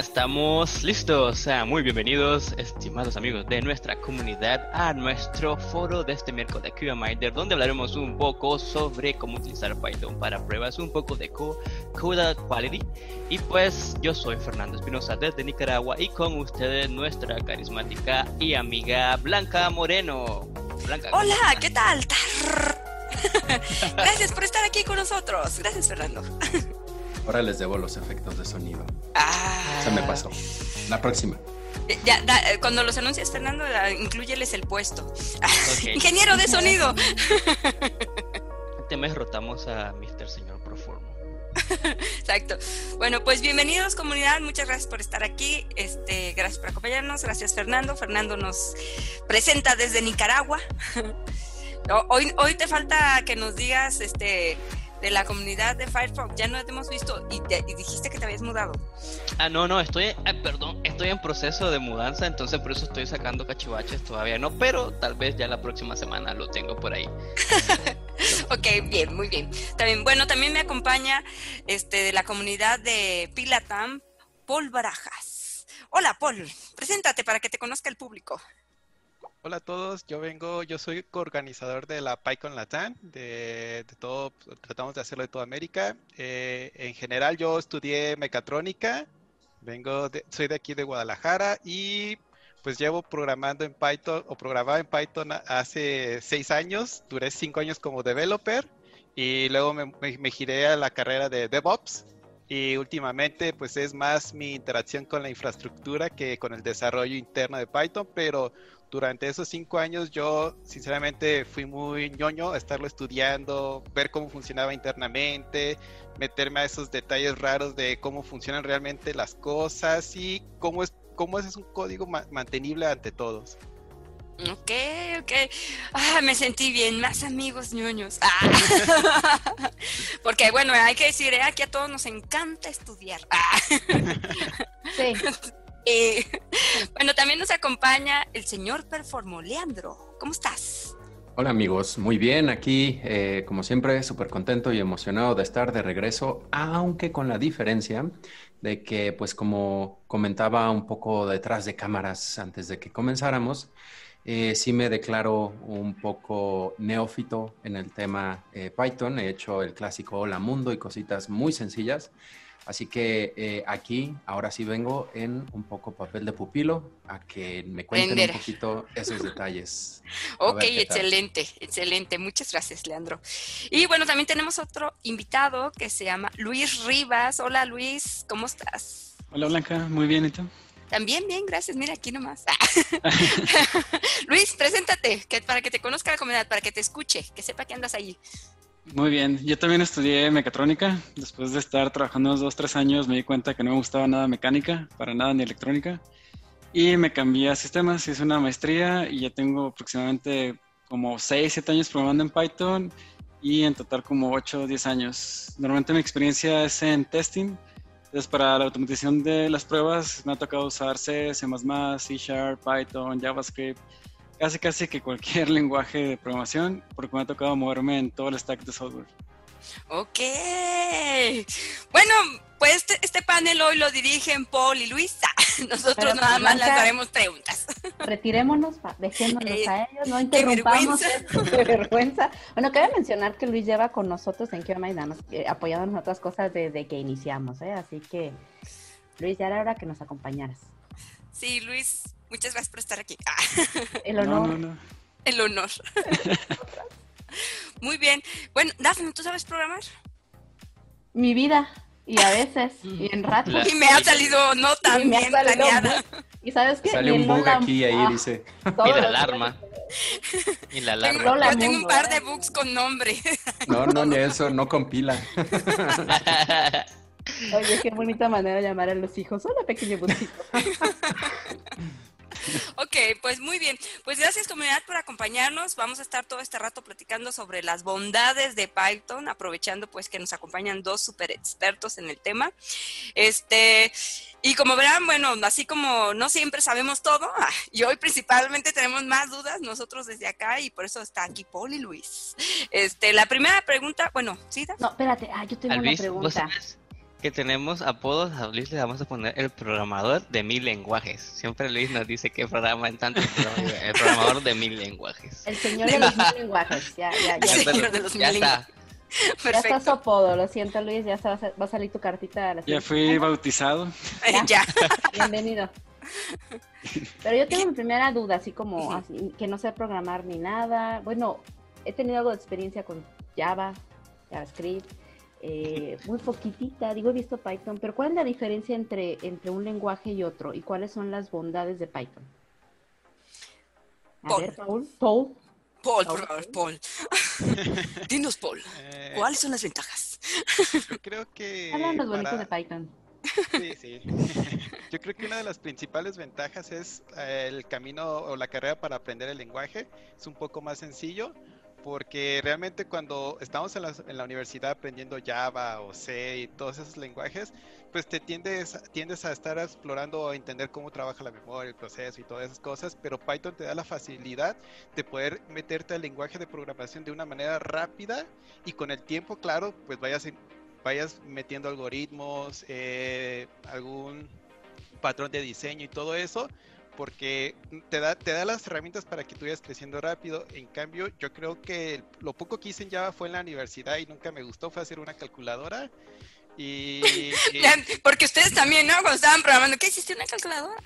estamos listos. Sean muy bienvenidos, estimados amigos de nuestra comunidad, a nuestro foro de este miércoles de QMinder, donde hablaremos un poco sobre cómo utilizar Python para pruebas, un poco de Code Quality. Y pues yo soy Fernando Espinosa desde Nicaragua y con ustedes nuestra carismática y amiga Blanca Moreno. Blanca, Hola, ¿qué tal? Gracias por estar aquí con nosotros. Gracias, Fernando. Ahora les debo los efectos de sonido. Ah. Se me pasó. La próxima. Eh, ya, eh, cuando los anuncias, Fernando, incluyeles el puesto. Ingeniero de sonido. Este mes rotamos a Mr. Señor Proformo. Exacto. Bueno, pues bienvenidos comunidad, muchas gracias por estar aquí. Este, gracias por acompañarnos. Gracias Fernando. Fernando nos presenta desde Nicaragua. Hoy, hoy te falta que nos digas este de la comunidad de Firefox. Ya no te hemos visto y, dijiste que te habías mudado. Ah, no, no, estoy, eh, perdón, estoy en proceso de mudanza, entonces por eso estoy sacando cachivaches todavía no, pero tal vez ya la próxima semana lo tengo por ahí. ok, bien, muy bien. También, bueno, también me acompaña este de la comunidad de Pilatam, Paul Barajas. Hola, Paul, preséntate para que te conozca el público. Hola a todos, yo vengo, yo soy coorganizador de la PyCon Latam, de, todo, tratamos de hacerlo de toda América. Eh, en general yo estudié mecatrónica, vengo soy de aquí de Guadalajara y pues llevo programando en Python o programaba en Python hace seis años, duré cinco años como developer y luego me, me giré a la carrera de DevOps y últimamente pues es más mi interacción con la infraestructura que con el desarrollo interno de Python, pero durante esos cinco años yo sinceramente fui muy ñoño a estarlo estudiando, ver cómo funcionaba internamente, meterme a esos detalles raros de cómo funcionan realmente las cosas y cómo es, cómo es un código mantenible ante todos. Ok, ok. Ah, me sentí bien, más amigos ñoños. Ah. Porque bueno, hay que decir, ¿eh? aquí a todos nos encanta estudiar. Ah. Sí. Eh, bueno, también nos acompaña el señor Performo. Leandro, ¿cómo estás? Hola amigos, muy bien, aquí eh, como siempre súper contento y emocionado de estar de regreso, aunque con la diferencia de que pues como comentaba un poco detrás de cámaras antes de que comenzáramos, eh, sí me declaro un poco neófito en el tema Python, he hecho el clásico Hola Mundo y cositas muy sencillas, Así que eh, aquí, ahora sí vengo en un poco papel de pupilo a que me cuenten un poquito esos detalles. ok, excelente, excelente. Muchas gracias, Leandro. Y bueno, también tenemos otro invitado que se llama Luis Rivas. Hola, Luis, ¿cómo estás? Hola, Blanca, muy bien, ¿y tú? También bien, gracias. Mira, aquí nomás. Luis, preséntate que, para que te conozca la comunidad, para que te escuche, que sepa que andas allí. Muy bien, yo también estudié mecatrónica. Después de estar trabajando unos dos, tres años me di cuenta que no me gustaba nada mecánica, para nada ni electrónica. Y me cambié a sistemas, hice una maestría y ya tengo aproximadamente como 6, 7 años programando en Python y en total como 8 o 10 años. Normalmente mi experiencia es en testing. Entonces para la automatización de las pruebas me ha tocado usar C, C++, C Python, JavaScript casi casi que cualquier lenguaje de programación, porque me ha tocado moverme en todo el stack de software. Ok. Bueno, pues este, este panel hoy lo dirigen Paul y Luisa. Nosotros nada más les haremos preguntas. Retirémonos, dejémonos eh, a ellos, no interrumpamos. Qué vergüenza. Bueno, cabe mencionar que Luis lleva con nosotros en QMA eh, apoyándonos en otras cosas desde que iniciamos, ¿eh? Así que, Luis, ya era hora que nos acompañaras. Sí, Luis Muchas gracias por estar aquí. El honor. El honor. Muy bien. Bueno, Dafne, ¿tú sabes programar? Mi vida. Y a veces, y en rato. Y me ha salido no tan bien planeada. Y sabes qué? Sale un bug aquí y ahí dice. Y la alarma. Y la alarma. yo tengo un par de bugs con nombre. No, no, ni eso, no compila. Oye, qué bonita manera de llamar a los hijos. Hola, pequeño bugcito. Ok, pues muy bien. Pues gracias comunidad por acompañarnos. Vamos a estar todo este rato platicando sobre las bondades de Python, aprovechando pues que nos acompañan dos super expertos en el tema. Este, y como verán, bueno, así como no siempre sabemos todo, y hoy principalmente tenemos más dudas nosotros desde acá y por eso está aquí Paul y Luis. Este, la primera pregunta, bueno, ¿sí? No, espérate, ah, yo tengo una pregunta. Que tenemos apodos, a Luis le vamos a poner el programador de mil lenguajes. Siempre Luis nos dice que programa en tanto el programador de mil lenguajes. El señor de los mil lenguajes, ya, ya, ya. El señor de los ya mil está. Ya está su apodo, lo siento Luis, ya está- va a salir tu cartita. a la Ya fui bautizado. ya. Bienvenido. Pero yo tengo mi primera duda, así como así, que no sé programar ni nada. Bueno, he tenido algo de experiencia con Java, JavaScript, eh, muy poquitita, digo, he visto Python, pero ¿cuál es la diferencia entre, entre un lenguaje y otro? ¿Y cuáles son las bondades de Python? A Paul. ver, Paul. Paul. Paul, por favor, Paul. Dinos, Paul, Eh, ¿cuáles son las ventajas? yo creo que Háblanos bonito para- de Python. Sí, sí. Yo creo que una de las principales ventajas es eh, el camino o la carrera para aprender el lenguaje. Es un poco más sencillo porque realmente cuando estamos en la, universidad aprendiendo Java o C y todos esos lenguajes, pues te tiendes, tiendes a estar explorando o entender cómo trabaja la memoria, el proceso y todas esas cosas, pero Python te da la facilidad de poder meterte al lenguaje de programación de una manera rápida y con el tiempo, claro, pues vayas vayas metiendo algoritmos, eh, algún patrón de diseño y todo eso, porque te da, te da las herramientas para que tú vayas creciendo rápido. En cambio, yo creo que lo poco que hice en Java fue en la universidad y nunca me gustó, fue hacer una calculadora. Y, Porque ustedes también, ¿no? Cuando estaban programando, ¿qué hiciste? ¿Una calculadora?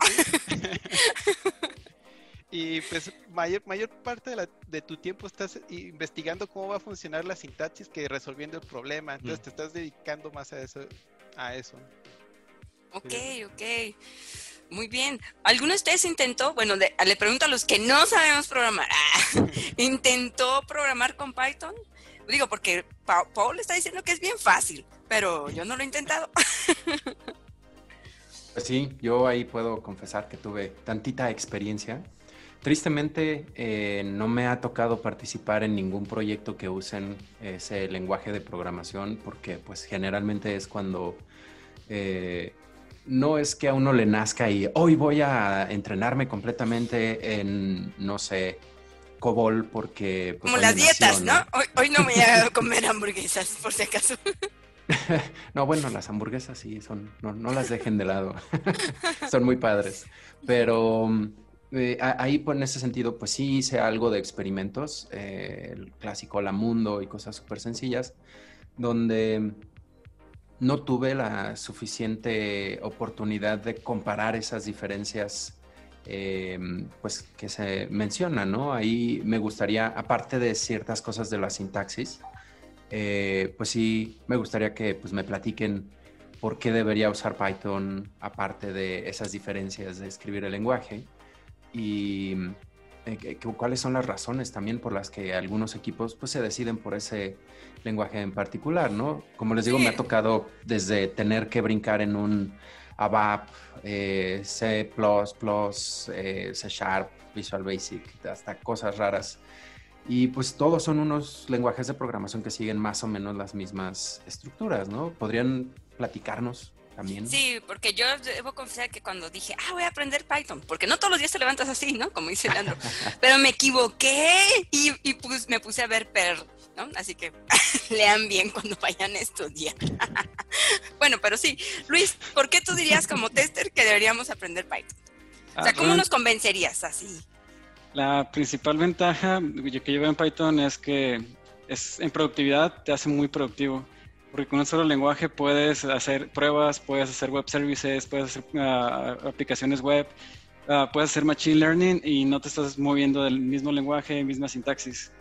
y, pues mayor, mayor parte de, la- de tu tiempo estás investigando cómo va a funcionar la sintaxis que resolviendo el problema. Entonces Mm. te estás dedicando más a eso. A eso. Ok, ok. Muy bien. ¿Alguno de ustedes intentó, bueno, le, pregunto a los que no sabemos programar, ¿intentó programar con Python? Digo, porque Pa- Paul está diciendo que es bien fácil, pero yo no lo he intentado. Pues sí, yo ahí puedo confesar que tuve tantita experiencia. Tristemente, eh, no me ha tocado participar en ningún proyecto que usen ese lenguaje de programación porque pues generalmente es cuando eh, no es que a uno le nazca y hoy voy a entrenarme completamente en, no sé, COBOL porque... pues, Como las me dietas, ¿no? Hoy, hoy no voy a comer hamburguesas, por si acaso. No, bueno, las hamburguesas sí, son, no, no las dejen de lado. son muy padres. Pero eh, ahí, pues, en ese sentido, pues sí hice algo de experimentos, eh, el clásico La Mundo y cosas súper sencillas, donde no tuve la suficiente oportunidad de comparar esas diferencias. eh, pues que se mencionan, ¿no? Ahí me gustaría, aparte de ciertas cosas de la sintaxis, eh, pues sí, me gustaría que pues, me platiquen por qué debería usar Python aparte de esas diferencias de escribir el lenguaje y eh, cuáles son las razones también por las que algunos equipos pues, se deciden por ese lenguaje en particular, ¿no? Como les digo, me ha tocado desde tener que brincar en un ABAP, eh, C++, eh, C Sharp, Visual Basic, hasta cosas raras. Y pues todos son unos lenguajes de programación que siguen más o menos las mismas estructuras, ¿no? ¿Podrían platicarnos también? Sí, porque yo debo confesar que cuando dije, ah, voy a aprender Python, porque no todos los días te levantas así, ¿no? Como dice Leandro, pero me equivoqué y, y pues me puse a ver Per, ¿no? Así que lean bien cuando vayan a estudiar. bueno, pero sí, Luis, ¿por qué tú dirías como tester que deberíamos aprender Python? O sea, Ah, ¿cómo bueno, nos convencerías así? La principal ventaja que yo veo en Python es que es, en productividad te hace muy productivo. Porque con un solo lenguaje puedes hacer pruebas, puedes hacer web services, puedes hacer ah, aplicaciones web, ah, puedes hacer machine learning y no te estás moviendo del mismo lenguaje, misma sintaxis.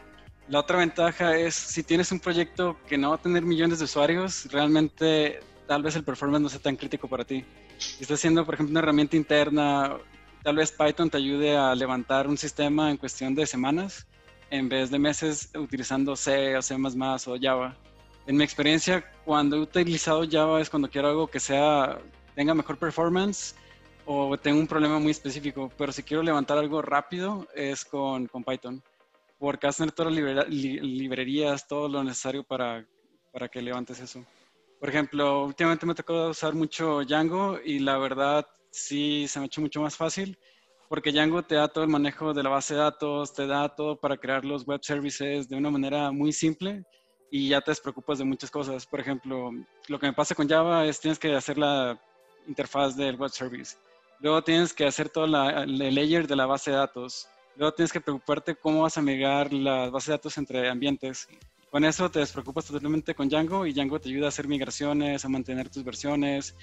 La otra ventaja es si tienes un proyecto que no va a tener millones de usuarios, realmente tal vez el performance no sea tan crítico para ti. Si estás haciendo, por ejemplo, una herramienta interna, tal vez Python te ayude a levantar un sistema en cuestión de semanas en vez de meses utilizando C o C++ o Java. En mi experiencia, cuando he utilizado Java es cuando quiero algo que sea tenga mejor performance o tengo un problema muy específico, pero si quiero levantar algo rápido es con, con Python, porque tener todas las li- librerías, todo lo necesario para, para que levantes eso. Por ejemplo, últimamente me tocó usar mucho Django y la verdad sí se me ha hecho mucho más fácil porque Django te da todo el manejo de la base de datos, te da todo para crear los web services de una manera muy simple y ya te despreocupas de muchas cosas. Por ejemplo, lo que me pasa con Java es tienes que hacer la interfaz del web service. Luego tienes que hacer todo la, el layer de la base de datos. Luego tienes que preocuparte cómo vas a migrar la base de datos entre ambientes. Con eso te despreocupas totalmente con Django y Django te ayuda a hacer migraciones, a mantener tus versiones,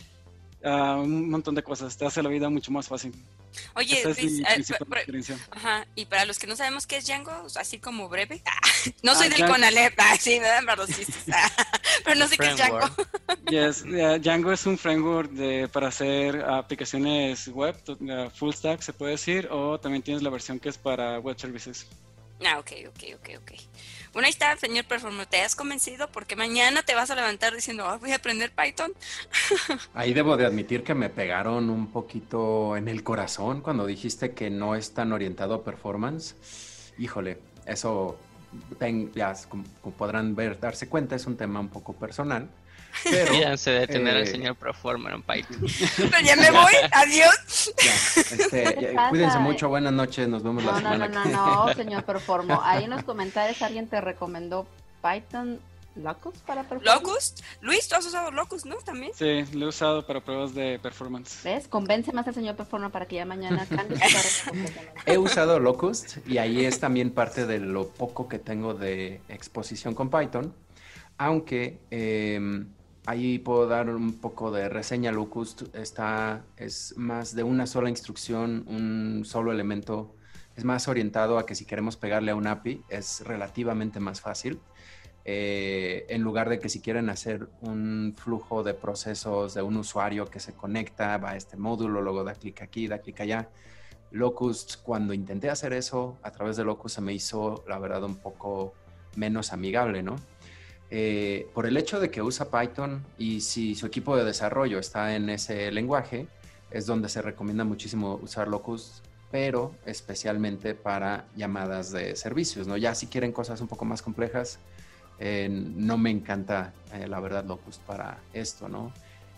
un montón de cosas. Te hace la vida mucho más fácil. Oye, ajá, y para los que no sabemos qué es Django, así como breve, no soy ah, del Conalep, sí, me dan los chistes, pero no sé qué es Django. yes, Django es un framework de, para hacer aplicaciones web, full stack se puede decir, o también tienes la versión que es para web services. Ah, ok, ok, ok, ok. Bueno, ahí está, señor Performer, ¿te has convencido? Porque mañana te vas a levantar diciendo, ah, voy a aprender Python. Ahí debo de admitir que me pegaron un poquito en el corazón cuando dijiste que no es tan orientado a performance. Híjole, eso, ya como podrán ver, darse cuenta, es un tema un poco personal. Pero, Fíjense de tener al eh, señor Proformer en Python. Pero ya me voy, adiós. este, cuídense mucho, buenas noches, nos vemos la semana no, no, No, no, señor Performo. Ahí en los comentarios alguien te recomendó Python Locust para performance. ¿Locust? Luis, tú has usado Locust, ¿no? También. Sí, lo he usado para pruebas de performance. ¿Ves? Convence más al señor Performer para que ya mañana cambie. He usado Locust y ahí es también parte de lo poco que tengo de exposición con Python. Aunque eh, Ahí puedo dar un poco de reseña. Locust está, es más de una sola instrucción, un solo elemento. Es más orientado a que si queremos pegarle a un API es relativamente más fácil. Eh, en lugar de que si quieren hacer un flujo de procesos de un usuario que se conecta, va a este módulo, luego da clic aquí, da clic allá. Locust, cuando intenté hacer eso a través de Locust se me hizo, la verdad, un poco menos amigable, ¿no? Eh, por el hecho de que usa Python y si su equipo de desarrollo está en ese lenguaje, es donde se recomienda muchísimo usar Locust, pero especialmente para llamadas de servicios, ¿no? Ya si quieren cosas un poco más complejas, eh, no me encanta, eh, la verdad, Locust para esto, ¿no?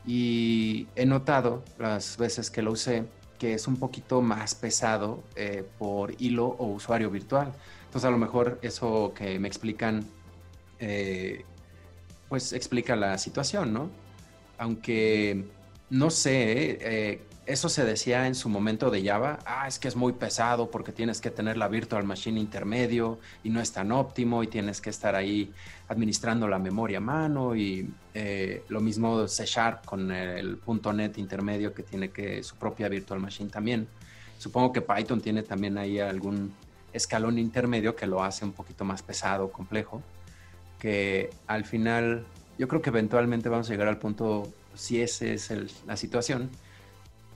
Y he notado las veces que lo usé que es un poquito más pesado por hilo o usuario virtual. Entonces a lo mejor eso que me explican eh, pues explica la situación, ¿no? Aunque no sé, eh, eso se decía en su momento de Java, ah, es que es muy pesado porque tienes que tener la virtual machine intermedio y no es tan óptimo y tienes que estar ahí administrando la memoria a mano y eh, lo mismo C Sharp con el .NET intermedio que tiene que su propia virtual machine también. Supongo que Python tiene también ahí algún escalón intermedio que lo hace un poquito más pesado, complejo que al final yo creo que eventualmente vamos a llegar al punto, si esa es la situación,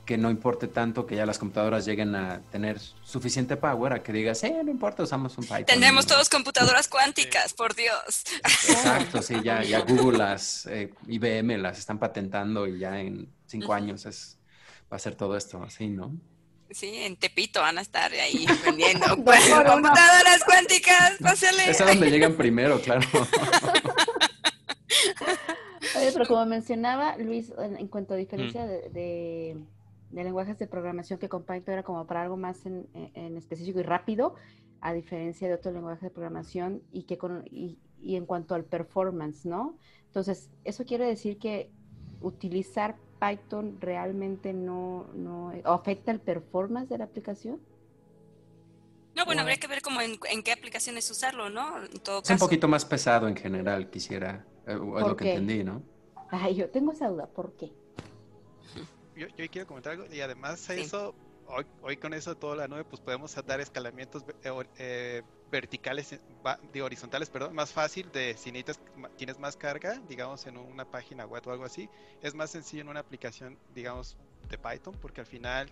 que no importe tanto que ya las computadoras lleguen a tener suficiente power a que digas, eh, no importa, usamos un Python. Tenemos todos computadoras cuánticas, por Dios. Exacto, sí, ya, ya Google las, eh, IBM las están patentando y ya en cinco años es, va a ser todo esto así, ¿no? Sí, en Tepito van a estar ahí vendiendo computadoras cuánticas, pásale. Es a donde llegan primero, claro. Oye, pero como mencionaba Luis, en, cuanto a diferencia de, de, lenguajes de programación que con Python era como para algo más en, específico y rápido, a diferencia de otro lenguaje de programación y que con, y, y en cuanto al performance, ¿no? Entonces, eso quiere decir que utilizar Python realmente no, no afecta el performance de la aplicación? No, bueno, habría que ver cómo en, qué aplicaciones usarlo, ¿no? es un poquito más pesado en general, quisiera, eh, es lo que entendí, ¿no? Ay, yo tengo esa duda, ¿por qué? Yo, yo quiero comentar algo, y además eso, hoy, hoy con eso toda la nube, pues podemos dar escalamientos eh, eh verticales, de horizontales, perdón, más fácil de si necesitas, tienes más carga, digamos en una página web o algo así, es más sencillo en una aplicación, digamos, de Python, porque al final,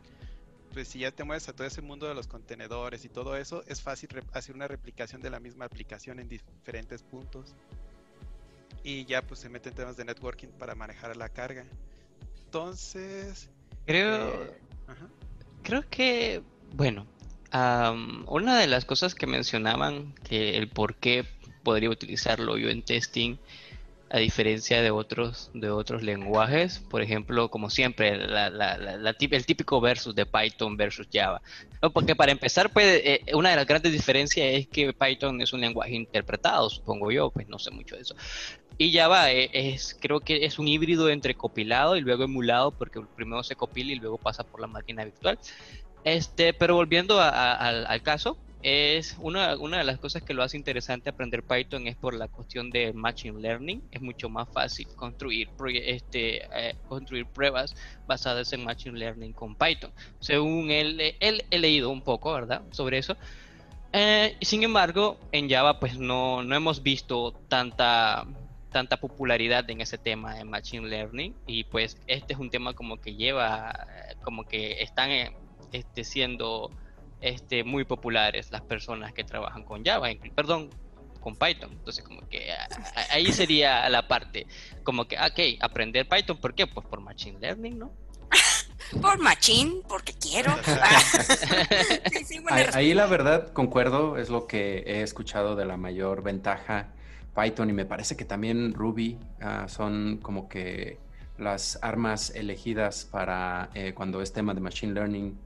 pues si ya te mueves a todo ese mundo de los contenedores y todo eso, es fácil hacer una replicación de la misma aplicación en diferentes puntos. Y ya pues se meten temas de networking para manejar la carga. Entonces... Creo... Eh, creo que, bueno, una de las cosas que mencionaban, que el por qué podría utilizarlo yo en testing, a diferencia de otros, de otros lenguajes. Por ejemplo, como siempre, el típico versus de Python versus Java. porque para empezar, pues, eh, una de las grandes diferencias es que Python es un lenguaje interpretado, supongo yo, pues no sé mucho de eso. Y Java eh, es, creo que es un híbrido entre copilado y luego emulado, porque primero se copila y luego pasa por la máquina virtual. Este, pero volviendo al caso, es una, una de las cosas que lo hace interesante aprender Python es por la cuestión de machine learning. Es mucho más fácil construir, este, eh, construir pruebas basadas en machine learning con Python. Según él, él he leído un poco, ¿verdad? Sobre eso. Eh, sin embargo, en Java pues no, no hemos visto tanta tanta popularidad en ese tema en machine learning y pues este es un tema como que lleva como que están este, siendo este, muy populares las personas que trabajan con Java, perdón, con Python. Entonces, como que ahí sería la parte, como que, ok, aprender Python, ¿por qué? Pues por Machine Learning, ¿no? por Machine, porque quiero. ahí, la verdad, concuerdo, es lo que he escuchado de la mayor ventaja Python y me parece que también Ruby ah, son como que las armas elegidas para eh, cuando es tema de Machine Learning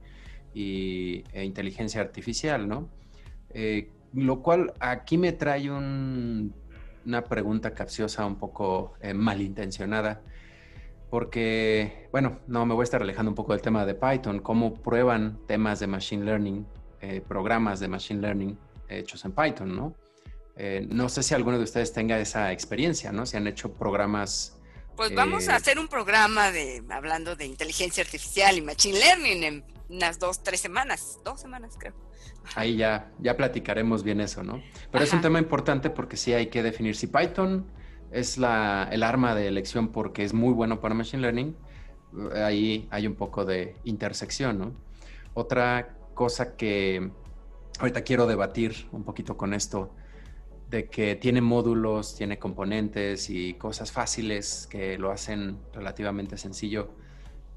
y, e inteligencia artificial, ¿no? Eh, lo cual aquí me trae una pregunta capciosa, un poco eh, malintencionada, porque, bueno, no me voy a estar alejando un poco del tema de Python, cómo prueban temas de Machine Learning, eh, programas de Machine Learning hechos en Python, ¿no? no sé si alguno de ustedes tenga esa experiencia, ¿no? Si han hecho programas pues vamos a hacer un programa de hablando de inteligencia artificial y machine learning en unas dos, tres semanas, dos semanas creo. Ahí ya, ya platicaremos bien eso, ¿no? Pero es un tema importante porque sí hay que definir si Python es la, el arma de elección porque es muy bueno para Machine Learning, ahí hay un poco de intersección, ¿no? Otra cosa que ahorita quiero debatir un poquito con esto, de que tiene módulos, tiene componentes y cosas fáciles que lo hacen relativamente sencillo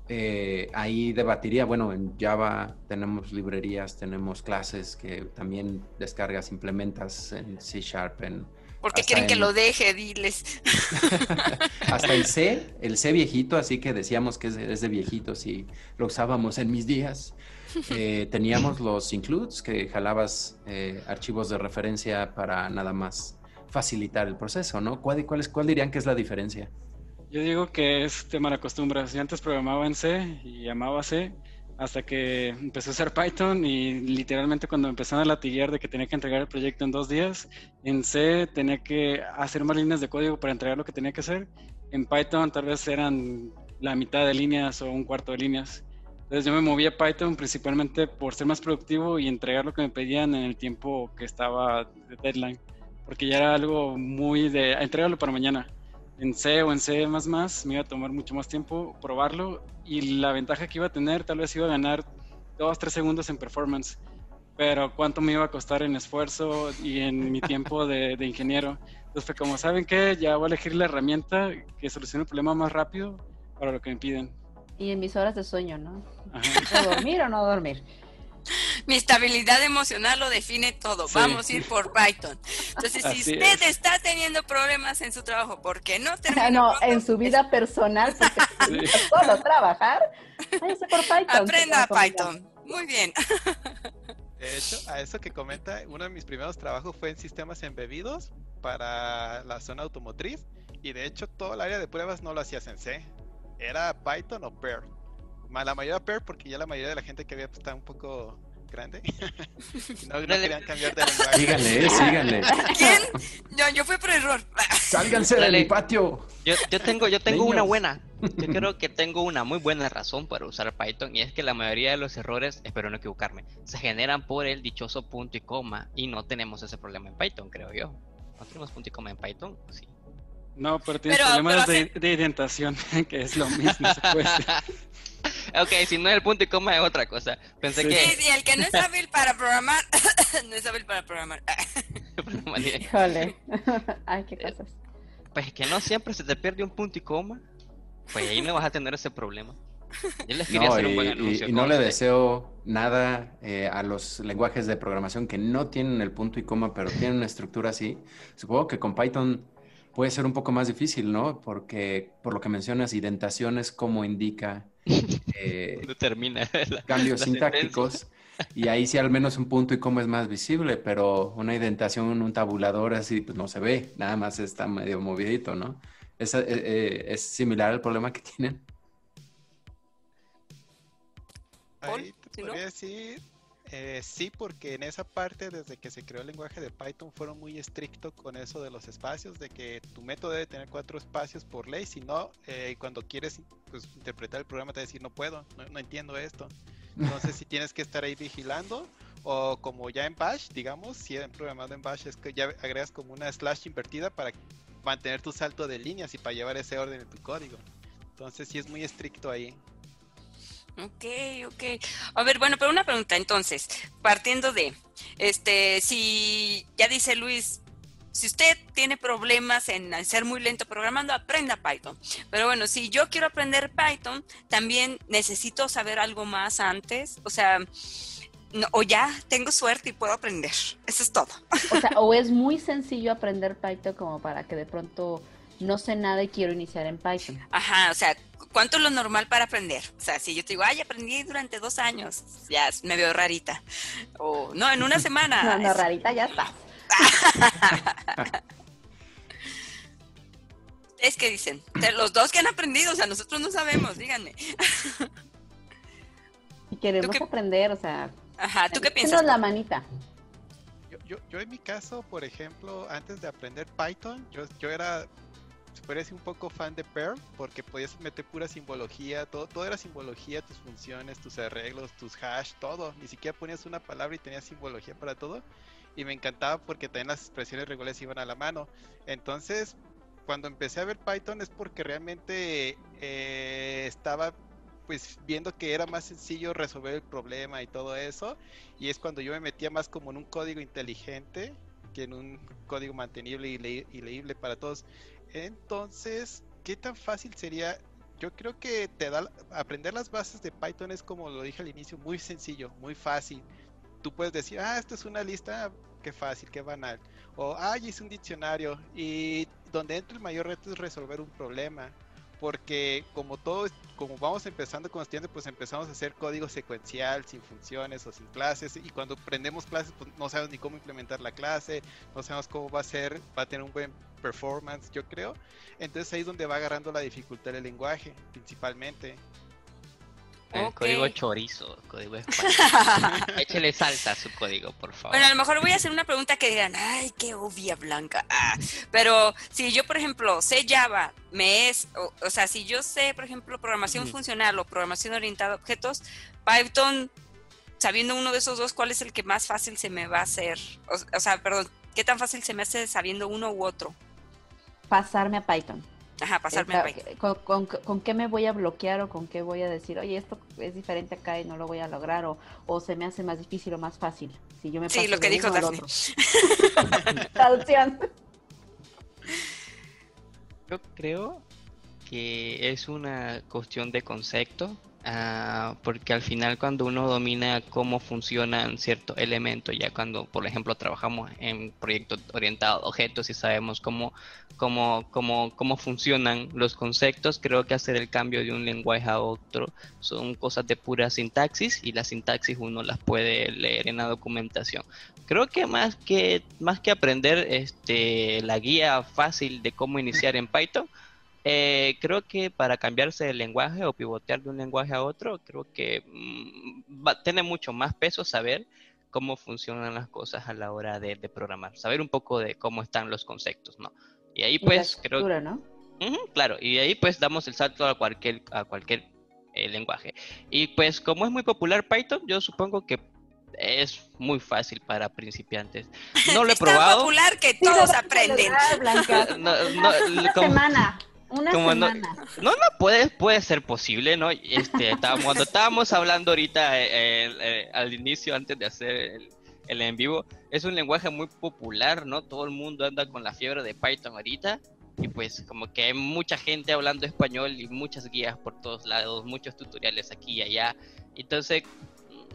eh, ahí debatiría, bueno, en Java tenemos librerías, tenemos clases que también descargas, implementas en C Sharp, en... Porque quieren que lo deje, diles. hasta el C, el C viejito, así que decíamos que es de, viejitos y lo usábamos en mis días. Eh, teníamos los includes, que jalabas eh, archivos de referencia para nada más facilitar el proceso, ¿no? ¿Cuál, cuál, es, ¿Cuál dirían que es la diferencia? Yo digo que es tema de costumbre. Yo antes programaba en C y amaba C hasta que empecé a usar Python y literalmente cuando empezaron a latiguear de que tenía que entregar el proyecto en dos días, en C tenía que hacer más líneas de código para entregar lo que tenía que hacer. En Python tal vez eran la mitad de líneas o un cuarto de líneas. Entonces yo me moví a Python principalmente por ser más productivo y entregar lo que me pedían en el tiempo que estaba de deadline, porque ya era algo muy de entregarlo para mañana en C o en C me iba a tomar mucho más tiempo probarlo y la ventaja que iba a tener tal vez iba a ganar 2, 3 segundos en performance, pero cuánto me iba a costar en esfuerzo y en mi tiempo de, ingeniero. Entonces fue como, ¿saben qué? Ya voy a elegir la herramienta que solucione el problema más rápido para lo que me piden. Y en mis horas de sueño, ¿no? Ajá. dormir o no dormir? Mi estabilidad emocional lo define todo. Vamos a ir por Python. Entonces, si usted está teniendo problemas en su trabajo, ¿por qué no termina? No, en su vida personal, porque solo trabajar, váyase por Python. Aprenda Python. Muy bien. De hecho, a eso que comenta, uno de mis primeros trabajos fue en sistemas embebidos para la zona automotriz. Y de hecho, todo el área de pruebas no lo hacías en C. Era Python o Perl la mayoría Perl porque ya la mayoría de la gente que había pues, está un poco grande. no, no querían cambiar de lenguaje. Síganle, síganle. ¿Quién? No, yo fui por error. Sálganse de mi patio. Yo, yo tengo, yo tengo una buena. Yo creo que tengo una muy buena razón para usar Python y es que la mayoría de los errores, espero no equivocarme, se generan por el dichoso punto y coma y no tenemos ese problema en Python, creo yo. ¿No tenemos punto y coma en Python? Sí. No, pero tienes problemas de, de, identación, que es lo mismo. Ok, si no es el punto y coma es otra cosa. Pensé sí. que. Sí, el que no es hábil para programar, no es hábil para programar. Híjole. Ay, qué cosas. Pues que no siempre se te pierde un punto y coma. Pues ahí no vas a tener ese problema. Yo les quería hacer un buen anuncio. Y, no le deseo nada eh, a los lenguajes de programación que no tienen el punto y coma, pero tienen una estructura así. Supongo que con Python puede ser un poco más difícil, ¿no? Porque por lo que mencionas, indentación es como indica eh, Determina cambios sintácticos. Y ahí sí al menos un punto y coma es más visible, pero una indentación, un tabulador así, pues no se ve, nada más está medio movidito, ¿no? ¿Es, eh, eh, ¿es similar al problema que tienen? Ahí te podría decir eh, sí, porque en esa parte, desde que se creó el lenguaje de Python, fueron muy estrictos con eso de los espacios, de que tu método debe tener cuatro espacios por ley, si no, eh, cuando quieres pues, interpretar el programa te va decir no puedo, no, entiendo esto. Entonces, si tienes que estar ahí vigilando, o como ya en Bash, digamos, si en programado en Bash es que ya agregas como una slash invertida para mantener tu salto de líneas y para llevar ese orden en tu código. Entonces, sí es muy estricto ahí. Ok, ok. A ver, bueno, pero una pregunta entonces, partiendo de, este, si ya dice Luis, si usted tiene problemas en ser muy lento programando, aprenda Python. Pero bueno, si yo quiero aprender Python, también necesito saber algo más antes. O sea, o ya tengo suerte y puedo aprender. Eso es todo. O sea, o es muy sencillo aprender Python como para que de pronto no sé nada y quiero iniciar en Python. Ajá, o sea, ¿cuánto es lo normal para aprender? O sea, si yo te digo, ay, aprendí durante dos años, ya me veo rarita. O no, en una semana. no, no, rarita ya está. es que dicen, los dos que han aprendido, o sea, nosotros no sabemos, díganme. y queremos aprender, o sea. Ajá, ¿tú qué piensas? la manita. Yo, yo, en mi caso, por ejemplo, antes de aprender Python, yo, yo era parece un poco fan de Perl porque podías meter pura simbología, todo, todo era simbología, tus funciones, tus arreglos, tus hash, todo. Ni siquiera ponías una palabra y tenías simbología para todo. Y me encantaba porque también las expresiones regulares iban a la mano. Entonces, cuando empecé a ver Python es porque realmente eh, estaba pues viendo que era más sencillo resolver el problema y todo eso. Y es cuando yo me metía más como en un código inteligente que en un código mantenible y leíble para todos. Entonces, ¿qué tan fácil sería? Yo creo que te da aprender las bases de Python es como lo dije al inicio, muy sencillo, muy fácil. Tú puedes decir, ah, esta es una lista, qué fácil, qué banal. O, ah, hice un diccionario. Y donde entra el mayor reto es resolver un problema porque como todo, como vamos empezando con estudiantes, pues empezamos a hacer código secuencial, sin funciones o sin clases, y cuando aprendemos clases, pues no sabemos ni cómo implementar la clase, no sabemos cómo va a ser, va a tener un buen performance, yo creo. Entonces ahí es donde va agarrando la dificultad del lenguaje, principalmente. El código chorizo, código Échele salta a su código, por favor. Bueno, a lo mejor voy a hacer una pregunta que digan, ay, qué obvia, Blanca. Ah, pero si yo, por ejemplo, sé Java, me es, o, sea, si yo sé, por ejemplo, programación funcional o programación orientada a objetos, Python, sabiendo uno de esos dos, ¿cuál es el que más fácil se me va a hacer? o sea, perdón, ¿qué tan fácil se me hace sabiendo uno u otro? Pasarme a Python. Ajá, pasarme a Con, qué me voy a bloquear o con qué voy a decir, oye, esto es diferente acá y no lo voy a lograr o, o se me hace más difícil o más fácil? Si yo me sí, lo que dijo Daphne. Traducción. Yo creo que es una cuestión de concepto Ah, porque al final cuando uno domina cómo funcionan ciertos elementos, ya cuando por ejemplo trabajamos en proyectos orientados a objetos y sabemos cómo, cómo, cómo, cómo funcionan los conceptos, creo que hacer el cambio de un lenguaje a otro son cosas de pura sintaxis y la sintaxis uno las puede leer en la documentación. Creo que más que, más que aprender este, la guía fácil de cómo iniciar en Python, eh, creo que para cambiarse de lenguaje o pivotear de un lenguaje a otro, creo que mm, va, tiene mucho más peso saber cómo funcionan las cosas a la hora de, programar, saber un poco de cómo están los conceptos, ¿no? Y ahí pues creo... ¿no? claro, y ahí pues damos el salto a cualquier, a cualquier eh, lenguaje. Y pues como es muy popular Python, yo supongo que es muy fácil para principiantes. No lo he probado. Es popular que todos aprenden. no, semana. Una semana. No, no, puede, puede ser posible, ¿no? Este, estábamos, cuando estábamos hablando ahorita eh, eh, al inicio, antes de hacer el, en vivo, es un lenguaje muy popular, ¿no? Todo el mundo anda con la fiebre de Python ahorita. Y pues como que hay mucha gente hablando español y muchas guías por todos lados, muchos tutoriales aquí y allá. Entonces,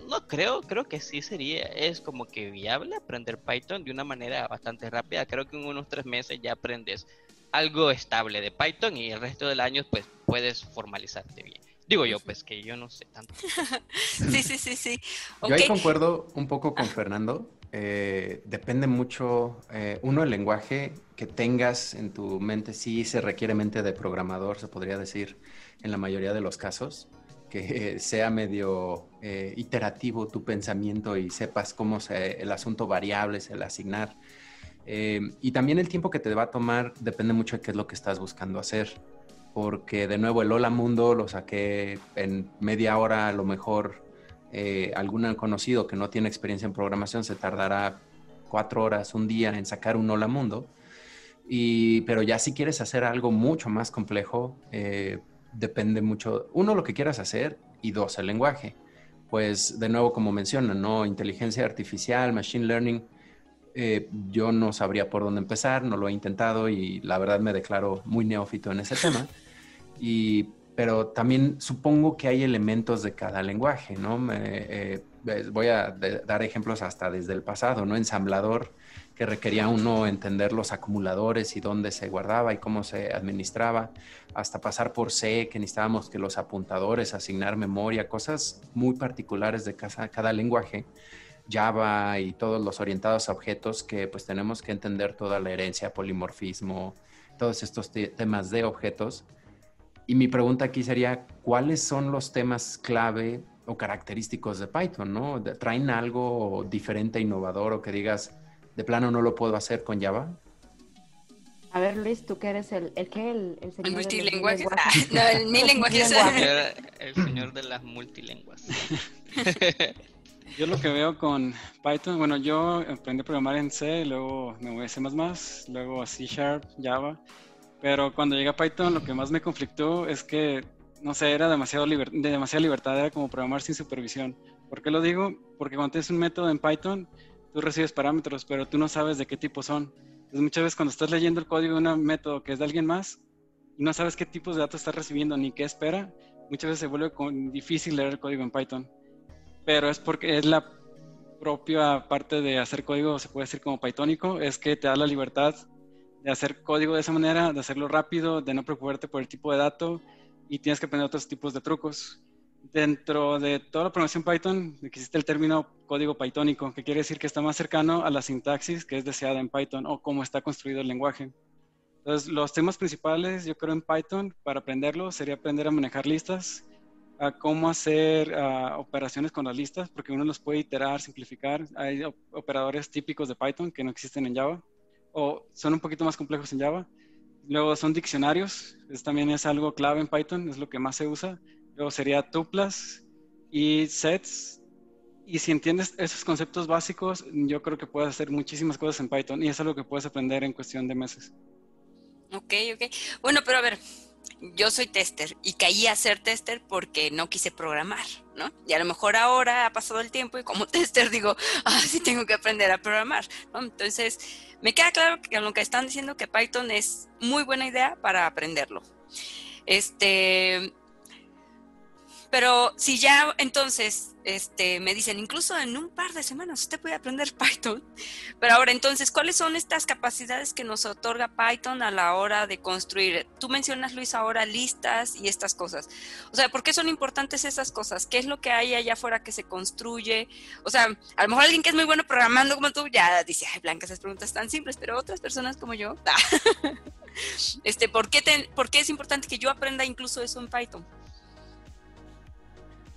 no creo, creo que sí sería, es como que viable aprender Python de una manera bastante rápida. Creo que en unos tres meses ya aprendes algo estable de Python y el resto del año pues puedes formalizarte bien. Digo yo, pues que yo no sé tanto. sí, sí, sí, sí. Yo ahí concuerdo un poco con Fernando. Eh, depende mucho, eh, uno, el lenguaje que tengas en tu mente, sí se requiere mente de programador, se podría decir, en la mayoría de los casos, que sea medio eh, iterativo tu pensamiento y sepas cómo se, el asunto variables, el asignar. Y también el tiempo que te va a tomar depende mucho de qué es lo que estás buscando hacer porque de nuevo el Hola Mundo lo saqué en media hora, a lo mejor eh, algún conocido que no tiene experiencia en programación se tardará cuatro horas, un día en sacar un Hola Mundo. Y, pero ya si quieres hacer algo mucho más complejo, eh, depende mucho, uno, lo que quieras hacer y dos, el lenguaje. Pues de nuevo, como mencionan, ¿no? Inteligencia artificial, machine learning, eh, yo no sabría por dónde empezar, no lo he intentado y la verdad me declaro muy neófito en ese tema. Y, pero también supongo que hay elementos de cada lenguaje, ¿no? Eh, voy a dar ejemplos hasta desde el pasado, ¿no? Ensamblador, que requería uno entender los acumuladores y dónde se guardaba y cómo se administraba, hasta pasar por C, que necesitábamos que los apuntadores, asignar memoria, cosas muy particulares de cada, cada lenguaje. Java y todos los orientados a objetos que pues tenemos que entender toda la herencia, polimorfismo, todos estos temas de objetos y mi pregunta aquí sería, ¿cuáles son los temas clave o característicos de Python? ¿no? ¿Traen algo diferente, innovador o que digas, de plano no lo puedo hacer con Java? A ver, Luis, tú que eres el, el que el, el señor multilenguaje. Ah, no, el lenguajes. El señor de las multilenguas. Yo lo que veo con Python, bueno, yo aprendí a programar en C, luego me voy a C++, luego a C Sharp, Java, pero cuando llegué a Python, lo que más me conflictó es que, no sé, era demasiado de demasiada libertad, era como programar sin supervisión. ¿Por qué lo digo? Porque cuando tienes un método en Python, tú recibes parámetros, pero tú no sabes de qué tipo son. Entonces, muchas veces cuando estás leyendo el código de un método que es de alguien más, y no sabes qué tipos de datos estás recibiendo ni qué espera, muchas veces se vuelve difícil leer el código en Python. Pero es porque es la propia parte de hacer código, se puede decir como pythonico, es que te da la libertad de hacer código de esa manera, de hacerlo rápido, de no preocuparte por el tipo de dato y tienes que aprender otros tipos de trucos. Dentro de toda la programación Python existe el término código pythónico, que quiere decir que está más cercano a la sintaxis que es deseada en Python o cómo está construido el lenguaje. Entonces, los temas principales, yo creo, en Python para aprenderlo sería aprender a manejar listas, a cómo hacer operaciones con las listas, porque uno los puede iterar, simplificar. Hay operadores típicos de Python que no existen en Java o son un poquito más complejos en Java. Luego son diccionarios, también es algo clave en Python, es lo que más se usa. Luego sería tuplas y sets. Y si entiendes esos conceptos básicos, yo creo que puedes hacer muchísimas cosas en Python y es algo que puedes aprender en cuestión de meses. Ok, ok. Bueno, pero a ver, yo soy tester y caí a ser tester porque no quise programar, ¿no? Y a lo mejor ahora ha pasado el tiempo y como tester digo, ah, sí tengo que aprender a programar. Entonces, me queda claro que lo que están diciendo que Python es muy buena idea para aprenderlo. Este, pero si ya entonces este, me dicen, incluso en un par de semanas usted puede aprender Python, pero ahora entonces, ¿cuáles son estas capacidades que nos otorga Python a la hora de construir? Tú mencionas, Luis, ahora listas y estas cosas. O sea, ¿por qué son importantes esas cosas? ¿Qué es lo que hay allá afuera que se construye? O sea, a lo mejor alguien que es muy bueno programando como tú ya dice, ay, Blanca, esas preguntas tan simples, pero otras personas como yo, este, ¿por qué, ¿por qué es importante que yo aprenda incluso eso en Python?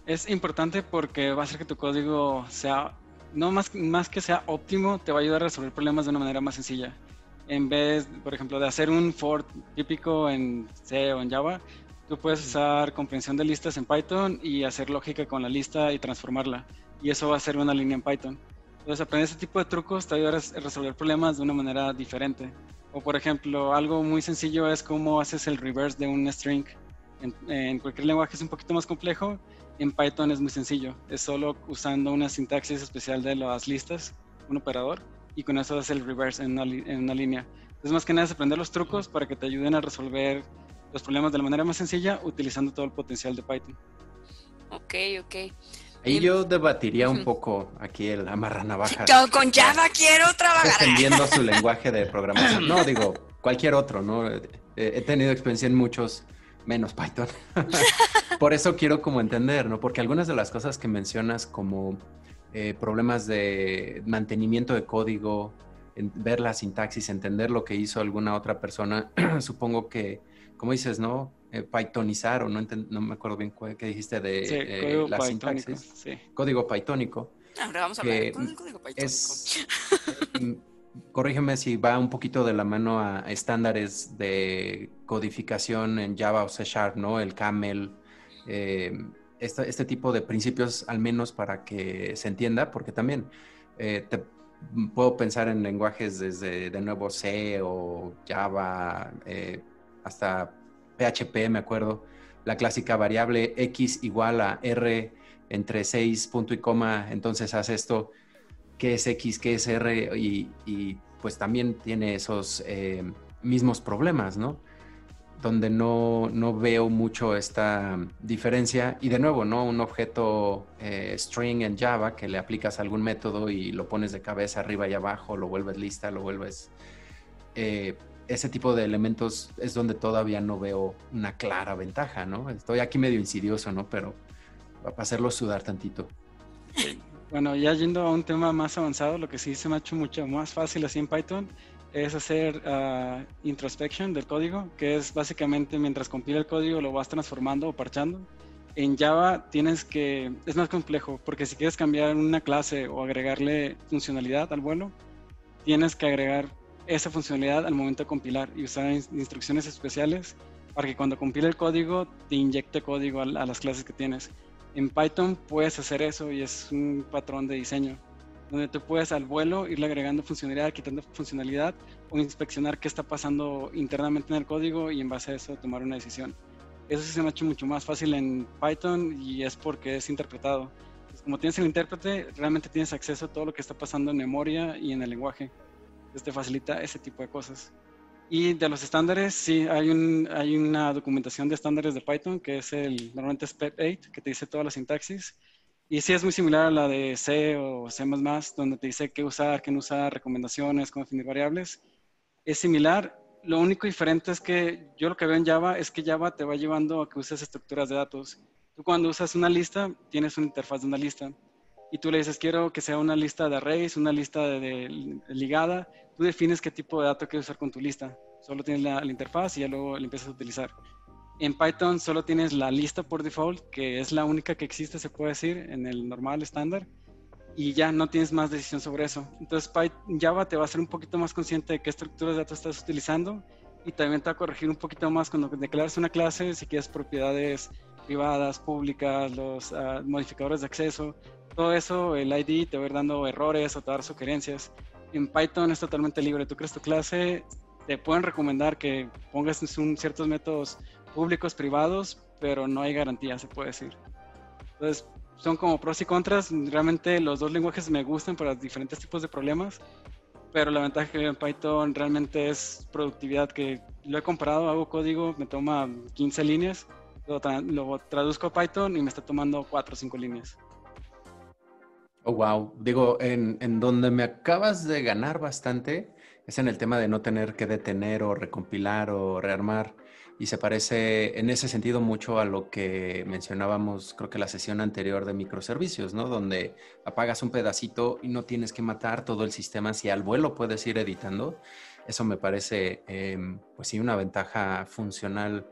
Es importante porque va a hacer que tu código sea, no más, más que sea óptimo, te va a ayudar a resolver problemas de una manera más sencilla. En vez, por ejemplo, de hacer un for típico en C o en Java, tú puedes usar comprensión de listas en Python y hacer lógica con la lista y transformarla. Y eso va a ser una línea en Python. Entonces, aprender ese tipo de trucos te ayuda a resolver problemas de una manera diferente. O, por ejemplo, algo muy sencillo es cómo haces el reverse de un string. En, en cualquier lenguaje es un poquito más complejo en Python es muy sencillo, es solo usando una sintaxis especial de las listas, un operador, y con eso hace el reverse en una, en una línea. Es más que nada es aprender los trucos para que te ayuden a resolver los problemas de la manera más sencilla utilizando todo el potencial de Python. Ok, ok. Y yo debatiría un poco aquí el baja. Con Java quiero trabajar. Defendiendo su lenguaje de programación. No, digo, cualquier otro, ¿no? he tenido experiencia en muchos, menos Python. Por eso quiero como entender, ¿no? Porque algunas de las cosas que mencionas como eh, problemas de mantenimiento de código, ver la sintaxis, entender lo que hizo alguna otra persona, supongo que, como dices, ¿no? Eh, Pythonizar o no, no me acuerdo bien qué dijiste de eh, la sintaxis. Código pythónico. Ahora vamos a hablar de código pythónico. Es, corrígeme si va un poquito de la mano a estándares de codificación en Java o C Sharp, ¿no? El Camel, eh, este, tipo de principios, al menos para que se entienda, porque también eh, puedo pensar en lenguajes desde de nuevo C o Java, eh, hasta PHP, me acuerdo, la clásica variable X igual a R entre 6 punto y coma, entonces hace esto qué es X, qué es R y, pues también tiene esos eh, mismos problemas, ¿no? Donde no, veo mucho esta diferencia. Y de nuevo, ¿no? Un objeto eh, string en Java que le aplicas algún método y lo pones de cabeza arriba y abajo, lo vuelves lista, lo vuelves... Eh, ese tipo de elementos es donde todavía no veo una clara ventaja, ¿no? Estoy aquí medio insidioso, ¿no? Pero para hacerlo sudar tantito. Bueno, ya yendo a un tema más avanzado, lo que sí se me ha hecho mucho más fácil así en Python es hacer uh, introspection del código, que es básicamente mientras compila el código lo vas transformando o parchando. En Java tienes que, es más complejo, porque si quieres cambiar una clase o agregarle funcionalidad al vuelo, tienes que agregar esa funcionalidad al momento de compilar y usar instrucciones especiales para que cuando compile el código te inyecte código a las clases que tienes. En Python puedes hacer eso y es un patrón de diseño donde tú puedes al vuelo irle agregando funcionalidad, quitando funcionalidad o inspeccionar qué está pasando internamente en el código y en base a eso tomar una decisión. Eso se me ha hecho mucho más fácil en Python y es porque es interpretado. como tienes el intérprete, realmente tienes acceso a todo lo que está pasando en memoria y en el lenguaje. Entonces te facilita ese tipo de cosas. Y de los estándares, sí, hay, un, hay una documentación de estándares de Python que es el, normalmente es PEP8, que te dice toda la sintaxis. Y sí es muy similar a la de C o C++, donde te dice qué usar, qué no usar, recomendaciones, cómo definir variables. Es similar. Lo único diferente es que yo lo que veo en Java es que Java te va llevando a que uses estructuras de datos. Tú cuando usas una lista, tienes una interfaz de una lista. Y tú le dices, quiero que sea una lista de arrays, una lista de ligada, tú defines qué tipo de dato quieres usar con tu lista. Solo tienes la, interfaz y ya luego la empiezas a utilizar. En Python solo tienes la lista por default, que es la única que existe, se puede decir, en el normal estándar, y ya no tienes más decisión sobre eso. Entonces Java te va a hacer un poquito más consciente de qué estructuras de datos estás utilizando y también te va a corregir un poquito más cuando declaras una clase, si quieres propiedades privadas, públicas, los ah, modificadores de acceso, todo eso, el ID te va a ir dando errores o te va a dar sugerencias en Python es totalmente libre. Tú creas tu clase, te pueden recomendar que pongas un, ciertos métodos públicos, privados, pero no hay garantía, se puede decir. Entonces, son como pros y contras. Realmente los dos lenguajes me gustan para diferentes tipos de problemas, pero la ventaja que en Python realmente es productividad, que lo he comparado, hago código, me toma 15 líneas, lo, lo traduzco a Python y me está tomando 4 o 5 líneas. Oh, wow. Digo, en, en, donde me acabas de ganar bastante es en el tema de no tener que detener o recompilar o rearmar. Y se parece en ese sentido mucho a lo que mencionábamos, creo que la sesión anterior de microservicios, ¿no? Donde apagas un pedacito y no tienes que matar todo el sistema, si al vuelo puedes ir editando. Eso me parece, em, pues sí, una ventaja funcional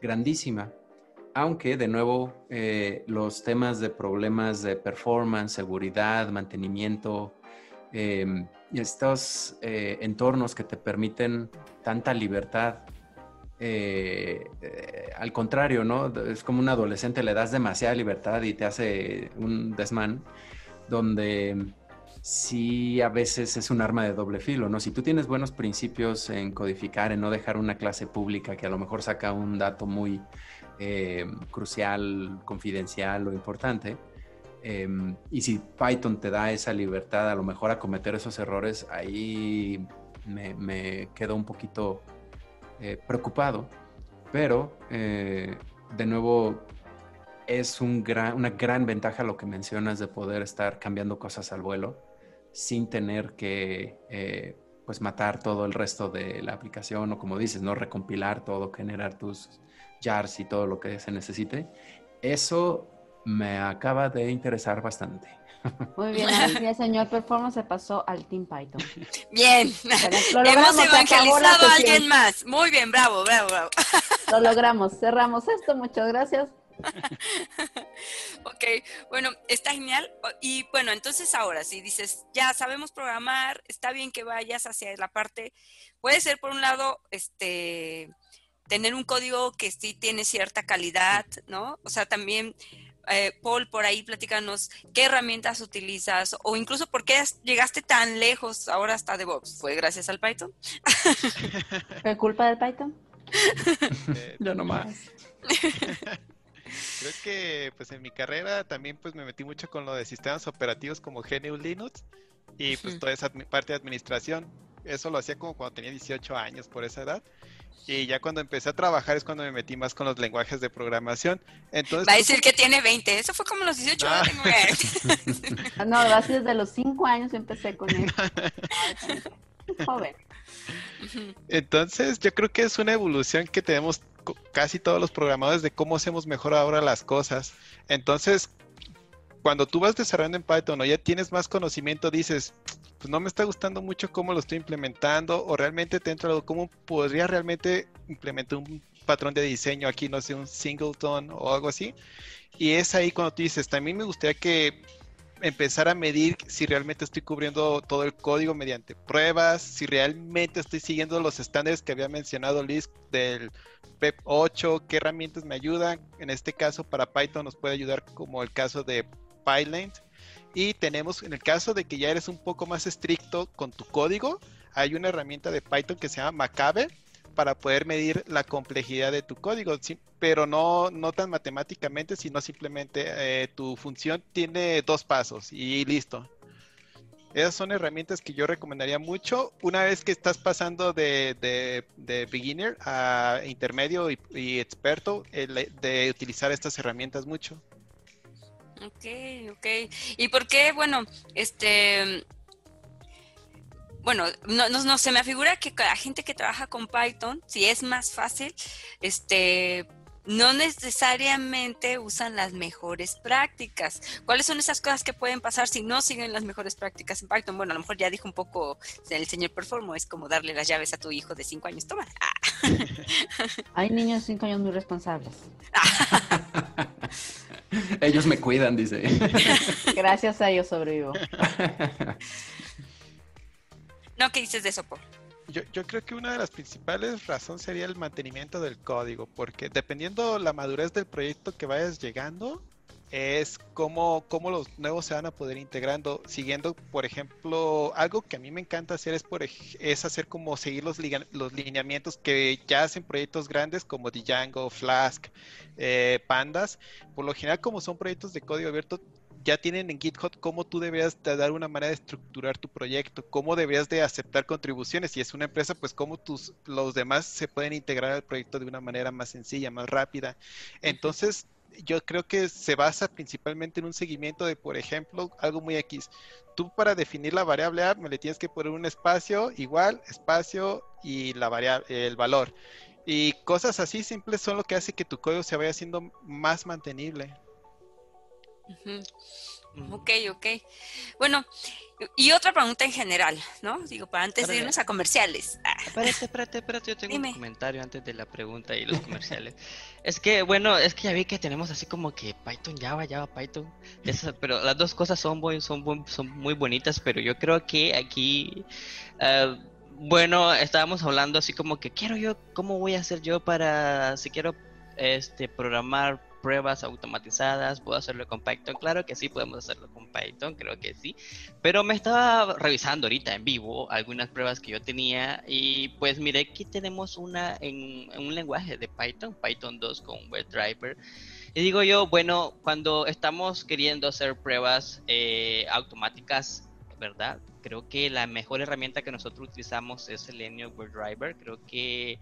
grandísima aunque de nuevo eh, los temas de problemas de performance, seguridad, mantenimiento, em, estos eh, entornos que te permiten tanta libertad, eh, al contrario, ¿no? Es como un adolescente, le das demasiada libertad y te hace un desmán, donde sí a veces es un arma de doble filo, ¿no? Si tú tienes buenos principios en codificar, en no dejar una clase pública que a lo mejor saca un dato muy eh, crucial, confidencial o importante. Em, y si Python te da esa libertad a lo mejor a cometer esos errores, ahí me, quedo un poquito eh, preocupado. Pero, eh, de nuevo, es un una gran ventaja lo que mencionas de poder estar cambiando cosas al vuelo sin tener que pues matar todo el resto de la aplicación o como dices, no recompilar todo, generar tus jars y todo lo que se necesite. Eso me acaba de interesar bastante. Muy bien, el señor Performance se pasó al Team Python. Bien, hemos evangelizado a alguien más. Muy bien, bravo, bravo, bravo. Lo logramos, cerramos esto, muchas gracias. ok, bueno, está genial. Y bueno, entonces ahora, si dices, ya sabemos programar, está bien que vayas hacia la parte, puede ser por un lado, este, tener un código que sí tiene cierta calidad, ¿no? O sea, también, eh, Paul, por ahí platícanos qué herramientas utilizas o incluso por qué llegaste tan lejos ahora hasta DevOps. ¿Fue gracias al Python? ¿Fue culpa del Python? ya no más. Creo que pues en mi carrera también pues me metí mucho con lo de sistemas operativos como GNU Linux y pues toda esa parte de administración. Eso lo hacía como cuando tenía 18 años por esa edad. Y ya cuando empecé a trabajar es cuando me metí más con los lenguajes de programación. Entonces, va a decir que tiene 20. Eso fue como los 18 ah. años. no, así desde los 5 años empecé con él. Joven. Entonces, yo creo que es una evolución que tenemos casi todos los programadores de cómo hacemos mejor ahora las cosas. Entonces, cuando tú vas desarrollando en Python o ya tienes más conocimiento, dices, pues no me está gustando mucho cómo lo estoy implementando o realmente te entra cómo podría realmente implementar un patrón de diseño aquí, no sé, un singleton o algo así. Y es ahí cuando tú dices, también me gustaría que empezar a medir si realmente estoy cubriendo todo el código mediante pruebas, si realmente estoy siguiendo los estándares que había mencionado Liz del PEP 8, qué herramientas me ayudan. En este caso, para Python nos puede ayudar como el caso de PyLint. Y tenemos, en el caso de que ya eres un poco más estricto con tu código, hay una herramienta de Python que se llama Macabre para poder medir la complejidad de tu código, pero no, no tan matemáticamente, sino simplemente eh, tu función tiene dos pasos y listo. Esas son herramientas que yo recomendaría mucho. Una vez que estás pasando de, de, beginner a intermedio y, experto, de utilizar estas herramientas mucho. Ok, ok. ¿Y por qué, bueno, este, bueno, no, no, se me figura que la gente que trabaja con Python, si es más fácil, este, no necesariamente usan las mejores prácticas. ¿Cuáles son esas cosas que pueden pasar si no siguen las mejores prácticas en Python? Bueno, a lo mejor ya dijo un poco el señor Performo, es como darle las llaves a tu hijo de 5 años. Toma. Hay niños de 5 años muy responsables. ellos me cuidan, dice. Gracias a ellos sobrevivo. No, ¿qué dices de eso, Paul? Yo, yo, creo que una de las principales razones sería el mantenimiento del código, porque dependiendo la madurez del proyecto que vayas llegando, es cómo, cómo los nuevos se van a poder integrando, siguiendo, por ejemplo, algo que a mí me encanta hacer es, por, es hacer como seguir los, los lineamientos que ya hacen proyectos grandes como Django, Flask, eh, Pandas. Por lo general, como son proyectos de código abierto, ya tienen en GitHub cómo tú deberías de dar una manera de estructurar tu proyecto, cómo deberías de aceptar contribuciones. Si es una empresa, pues cómo tus, los demás se pueden integrar al proyecto de una manera más sencilla, más rápida. Entonces, yo creo que se basa principalmente en un seguimiento de, por ejemplo, algo muy X. Tú para definir la variable A me le tienes que poner un espacio igual, espacio y la variable, el valor. Y cosas así simples son lo que hace que tu código se vaya haciendo más mantenible. Ok, ok. Bueno, y otra pregunta en general, ¿no? Digo, para antes de irnos a comerciales. Ah. Espérate, espérate, espérate, yo tengo un comentario antes de la pregunta y los comerciales. es que, bueno, es que ya vi que tenemos así como que Python, Java, Java, Python. pero las dos cosas son, son, son muy bonitas, pero yo creo que aquí... Ah, bueno, estábamos hablando así como que quiero yo, ¿cómo voy a hacer yo para, si quiero este programar pruebas automatizadas, puedo hacerlo con Python, claro que sí, podemos hacerlo con Python, creo que sí, pero me estaba revisando ahorita en vivo algunas pruebas que yo tenía y pues miré que tenemos una en, un lenguaje de Python, Python 2 con WebDriver. Y digo yo, bueno, cuando estamos queriendo hacer pruebas eh, automáticas, ¿verdad? Creo que la mejor herramienta que nosotros utilizamos es Selenium WebDriver. Creo que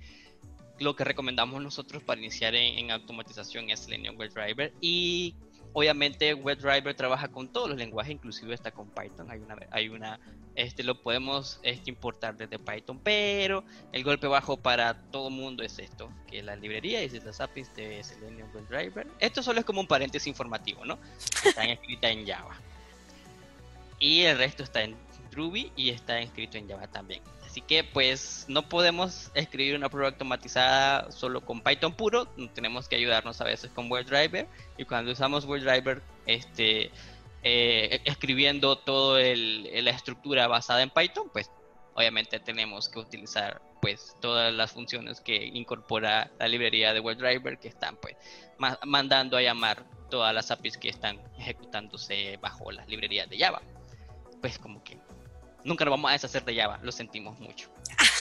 lo que recomendamos nosotros para iniciar en, automatización es Selenium WebDriver. Y obviamente WebDriver trabaja con todos los lenguajes, inclusive está con Python. Hay una, hay una, este lo podemos este, importar desde Python, pero el golpe bajo para todo mundo es esto, que la librería y las APIs de Selenium WebDriver. Esto solo es como un paréntesis informativo, ¿no? Están escritas en Java. Y el resto está en Ruby y está escrito en Java también. Así que pues no podemos escribir una prueba automatizada solo con Python puro, tenemos que ayudarnos a veces con WebDriver y cuando usamos WebDriver este, eh, escribiendo toda la estructura basada en Python, pues obviamente tenemos que utilizar pues todas las funciones que incorpora la librería de WebDriver que están pues mandando a llamar todas las APIs que están ejecutándose bajo las librerías de Java. Pues como que nunca nos vamos a deshacer de Java, lo sentimos mucho.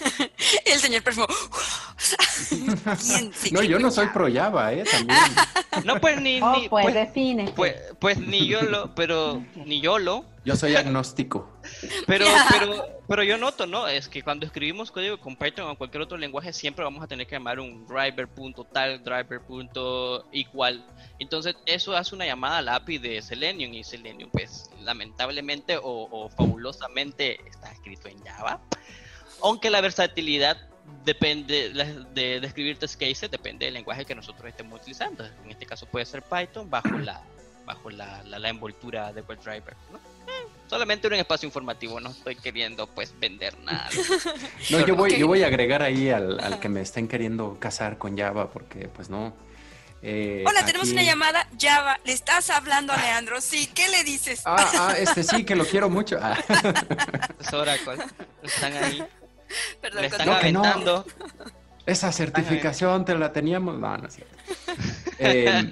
el señor Perfo. no, yo no soy pro Java, ¿eh? También. No, pues ni. Oh, ni pues, pues, define. Pues, pues, ni yo lo, pero ni yo lo. Yo soy agnóstico. Pero, pero, pero yo noto, ¿no? Es que cuando escribimos código con Python o cualquier otro lenguaje, siempre vamos a tener que llamar un driver.tal, driver.igual. Entonces, eso hace una llamada al API de Selenium y Selenium, pues, lamentablemente o, fabulosamente está escrito en Java. Aunque la versatilidad depende de, de, escribir test cases, depende del lenguaje que nosotros estemos utilizando. En este caso puede ser Python bajo la bajo la, la, envoltura de WebDriver. ¿no? Solamente un espacio informativo, no estoy queriendo pues vender nada. no, yo voy, yo voy a agregar ahí al, al, que me estén queriendo casar con Java, porque pues no. Eh, Hola, tenemos una llamada Java. ¿Le estás hablando a Leandro? Sí, ¿qué le dices? Ah, ah este sí, que lo quiero mucho. Ah. Es Oracle. Están ahí. Perdón, Le están aventando. Esa certificación te la teníamos. No, no es cierto. Eh,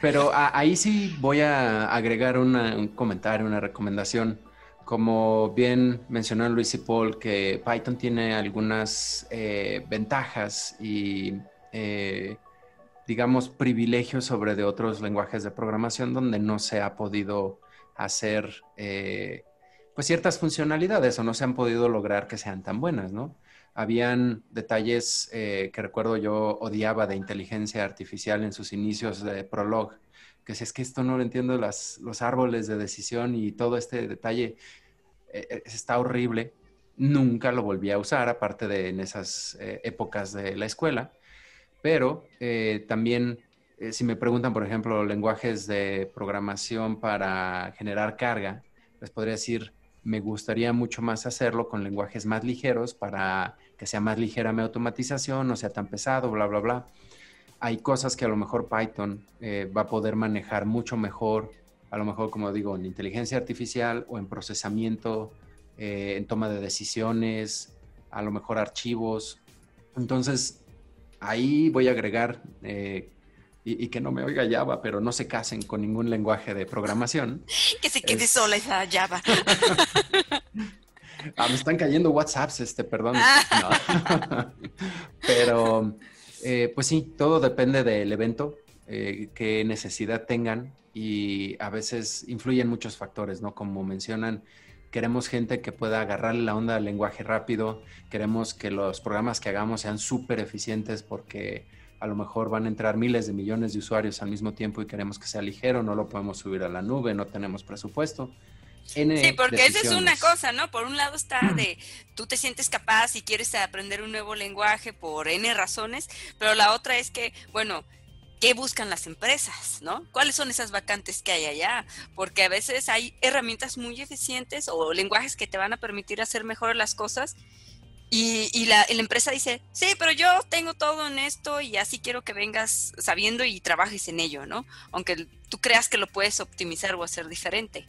pero ahí sí voy a agregar un comentario, una recomendación. Como bien mencionó Luis y Paul, que Python tiene algunas eh, ventajas y, eh, digamos, privilegios sobre de otros lenguajes de programación donde no se ha podido hacer, eh, pues, ciertas funcionalidades o no se han podido lograr que sean tan buenas, ¿no? Habían detalles eh, que recuerdo yo odiaba de inteligencia artificial en sus inicios de Prolog, que si es que esto no lo entiendo, las, los árboles de decisión y todo este detalle eh, eh, está horrible. Nunca lo volví a usar, aparte de en esas épocas de la escuela. Pero también, si me preguntan, por ejemplo, lenguajes de programación para generar carga, les podría decir, me gustaría mucho más hacerlo con lenguajes más ligeros para que sea más ligera mi automatización, no sea tan pesado, bla, bla, bla. Hay cosas que a lo mejor Python eh, va a poder manejar mucho mejor, a lo mejor, como digo, en inteligencia artificial o en procesamiento, eh, en toma de decisiones, a lo mejor archivos. Entonces, ahí voy a agregar, eh, y, que no me oiga Java, pero no se casen con ningún lenguaje de programación. Que se quede sola esa Java. Ah, me están cayendo WhatsApps, este, perdón. Pero, eh, pues sí, todo depende del evento, eh, qué necesidad tengan y a veces influyen muchos factores, ¿no? Como mencionan, queremos gente que pueda agarrarle la onda al lenguaje rápido, queremos que los programas que hagamos sean súper eficientes porque a lo mejor van a entrar miles de millones de usuarios al mismo tiempo y queremos que sea ligero, no lo podemos subir a la nube, no tenemos presupuesto sí, porque esa es una cosa, ¿no? Por un lado está de tú te sientes capaz y quieres aprender un nuevo lenguaje por N razones, pero la otra es que, bueno, ¿qué buscan las empresas, no? ¿Cuáles son esas vacantes que hay allá? Porque a veces hay herramientas muy eficientes o lenguajes que te van a permitir hacer mejor las cosas y, la, la, empresa dice, sí, pero yo tengo todo en esto y así quiero que vengas sabiendo y trabajes en ello, ¿no? Aunque tú creas que lo puedes optimizar o hacer diferente.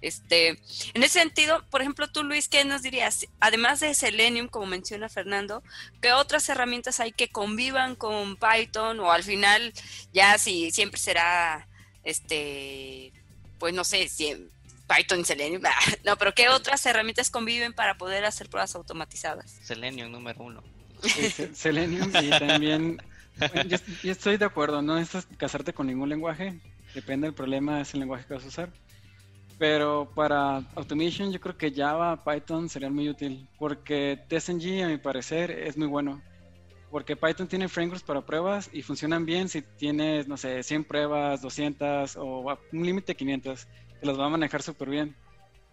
Este, en ese sentido, por ejemplo, tú, Luis, ¿qué nos dirías? Además de Selenium, como menciona Fernando, ¿qué otras herramientas hay que convivan con Python o al final ya si siempre será, este, pues no sé, si Python, Selenium. No, pero ¿qué otras herramientas conviven para poder hacer pruebas automatizadas? Selenium número uno. Selenium y también, yo, estoy de acuerdo, no necesitas casarte con ningún lenguaje, depende del problema, es el lenguaje que vas a usar. Pero para automation yo creo que Java, Python serían muy útil, porque TSNG a mi parecer es muy bueno. porque Python tiene frameworks para pruebas y funcionan bien si tienes, no sé, 100 pruebas, 200 o un límite de 500, te las va a manejar súper bien.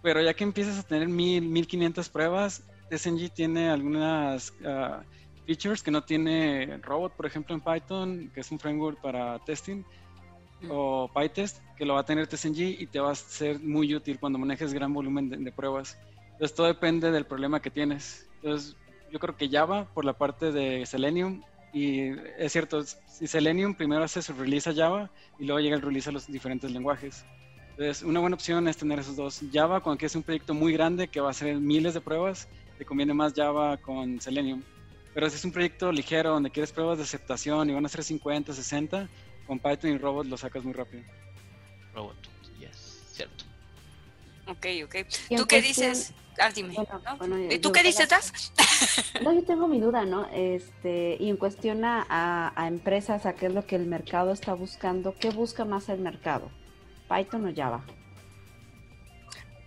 Pero ya que empiezas a tener 1000, 1500 pruebas, SNG tiene algunas ah, features que no tiene Robot, por ejemplo, en Python, que es un framework para testing, o PyTest, que lo va a tener TSNG y te va a ser muy útil cuando manejes gran volumen de, pruebas. Entonces, todo depende del problema que tienes. Entonces, yo creo que Java por la parte de Selenium. Y es cierto, si Selenium primero hace su release a Java y luego llega el release a los diferentes lenguajes. Entonces, una buena opción es tener esos dos. Java, cuando quieres un proyecto muy grande que va a hacer miles de pruebas, te conviene más Java con Selenium. Pero si es un proyecto ligero donde quieres pruebas de aceptación y van a ser 50, 60, con Python y Robot lo sacas muy rápido. Robot, yes, cierto. Ok, ok. ¿Tú qué dices? Ah, dime. ¿Y tú qué dices, Daf? No, yo tengo mi duda, ¿no? Este, y en cuestión a, a, empresas, a qué es lo que el mercado está buscando, ¿qué busca más el mercado? ¿Python o Java?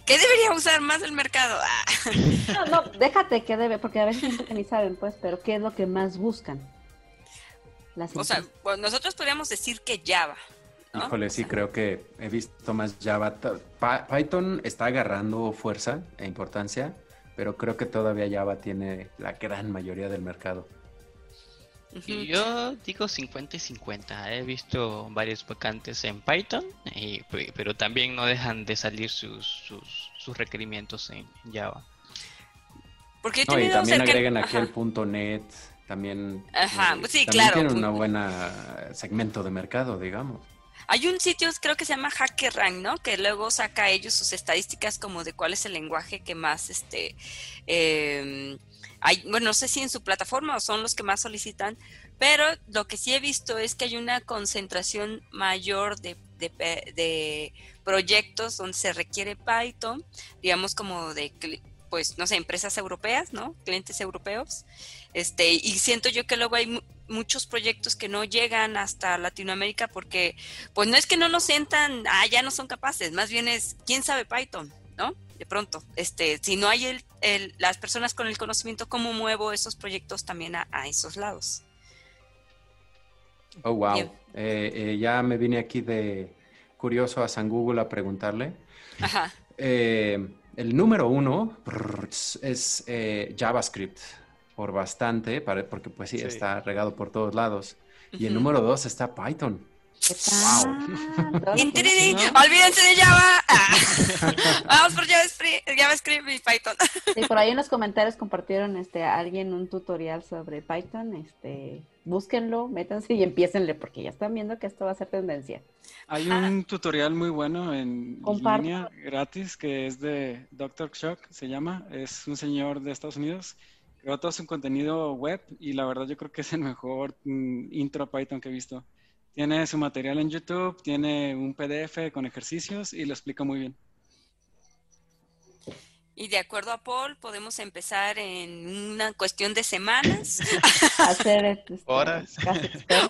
¿Qué debería usar más el mercado? Ah. No, no, déjate que debe, porque a veces ni saben, pues, pero ¿qué es lo que más buscan? O sea, pues nosotros podríamos decir que Java. Híjole, sí, creo que he visto más Java. Python está agarrando fuerza e importancia, pero creo que todavía Java tiene la gran mayoría del mercado. Yo digo 50 y 50. He visto varios vacantes en Python, pero también no dejan de salir sus, sus, requerimientos en Java. Porque no, y también agregan aquí el punto .NET, también, Ajá, eh, sí, claro. tiene un buena segmento de mercado, digamos. Hay un sitio, creo que se llama HackerRank, ¿no? Que luego saca ellos sus estadísticas como de cuál es el lenguaje que más, este, em, hay, bueno, no sé si en su plataforma o son los que más solicitan, pero lo que sí he visto es que hay una concentración mayor de, de proyectos donde se requiere Python, digamos como de pues, no sé, empresas europeas, ¿no? Clientes europeos. Este, y siento yo que luego hay muchos proyectos que no llegan hasta Latinoamérica porque, pues no es que no nos sientan, ah, ya no son capaces, más bien es, ¿quién sabe Python? ¿No? De pronto, este, si no hay el, el, las personas con el conocimiento, ¿cómo muevo esos proyectos también a, esos lados? Oh, wow. Eh, eh, ya me vine aquí de curioso a San Google a preguntarle. Ajá. Eh, el número uno es JavaScript, por bastante, porque pues sí, está regado por todos lados. Y el número dos está Python. Wow. Olvídense de Java. Vamos por JavaScript, y Python. Sí, por ahí en los comentarios compartieron este alguien un tutorial sobre Python. Este, búsquenlo, métanse y empiecenle, porque ya están viendo que esto va a ser tendencia. Hay un tutorial muy bueno en línea gratis que es de Dr. Shock, se llama. Es un señor de Estados Unidos. Creó todo su contenido web y la verdad yo creo que es el mejor mm, intro Python que he visto. Tiene su material en YouTube, tiene un PDF con ejercicios y lo explica muy bien. Y de acuerdo a Paul, podemos empezar en una cuestión de semanas. Hacer este, horas.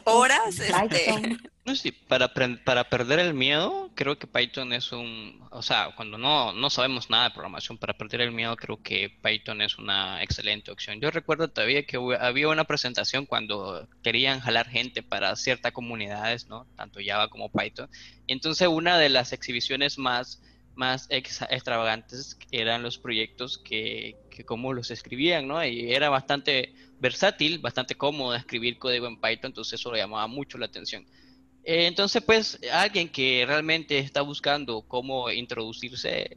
Horas. Este. No, sí, para, para perder el miedo, creo que Python es un, o sea, cuando no, no sabemos nada de programación, para perder el miedo creo que Python es una excelente opción. Yo recuerdo todavía que había una presentación cuando querían jalar gente para ciertas comunidades, ¿no? Tanto Java como Python. Y entonces una de las exhibiciones más más extravagantes eran los proyectos que, que como los escribían, ¿no? Y era bastante versátil, bastante cómodo escribir código en Python, entonces eso le llamaba mucho la atención. Eh, entonces, pues, alguien que realmente está buscando cómo introducirse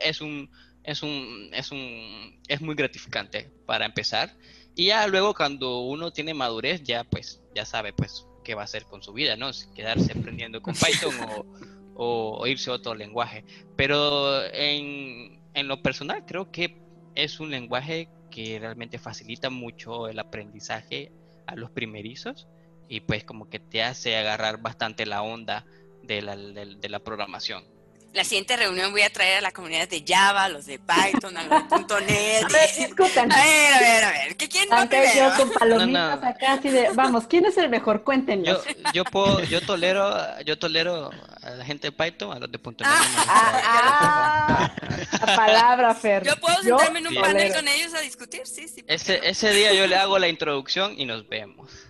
es un, es un, es un, es muy gratificante para empezar. Y ya luego cuando uno tiene madurez, ya pues, ya sabe pues qué va a hacer con su vida, ¿no? quedarse aprendiendo con Python o o, irse a otro lenguaje. Pero en, en lo personal creo que es un lenguaje que realmente facilita mucho el aprendizaje a los primerizos y pues como que te hace agarrar bastante la onda de la, de, la programación. La siguiente reunión voy a traer a la comunidad de Java, los de Python, a los de .NET. A ver, discutan. A ver, a ver, a ver. ¿Qué quién va yo con palomitas No, no. acá así de, vamos, ¿quién es el mejor? Cuéntenos. Yo, yo puedo, yo tolero, yo tolero a la gente de Python, a los de .NET. Ah, no. Ah, ah, la palabra, Fer. Yo puedo sentarme en un panel tolero. con ellos a discutir, sí, sí. Ese, ese día yo le hago la introducción y nos vemos.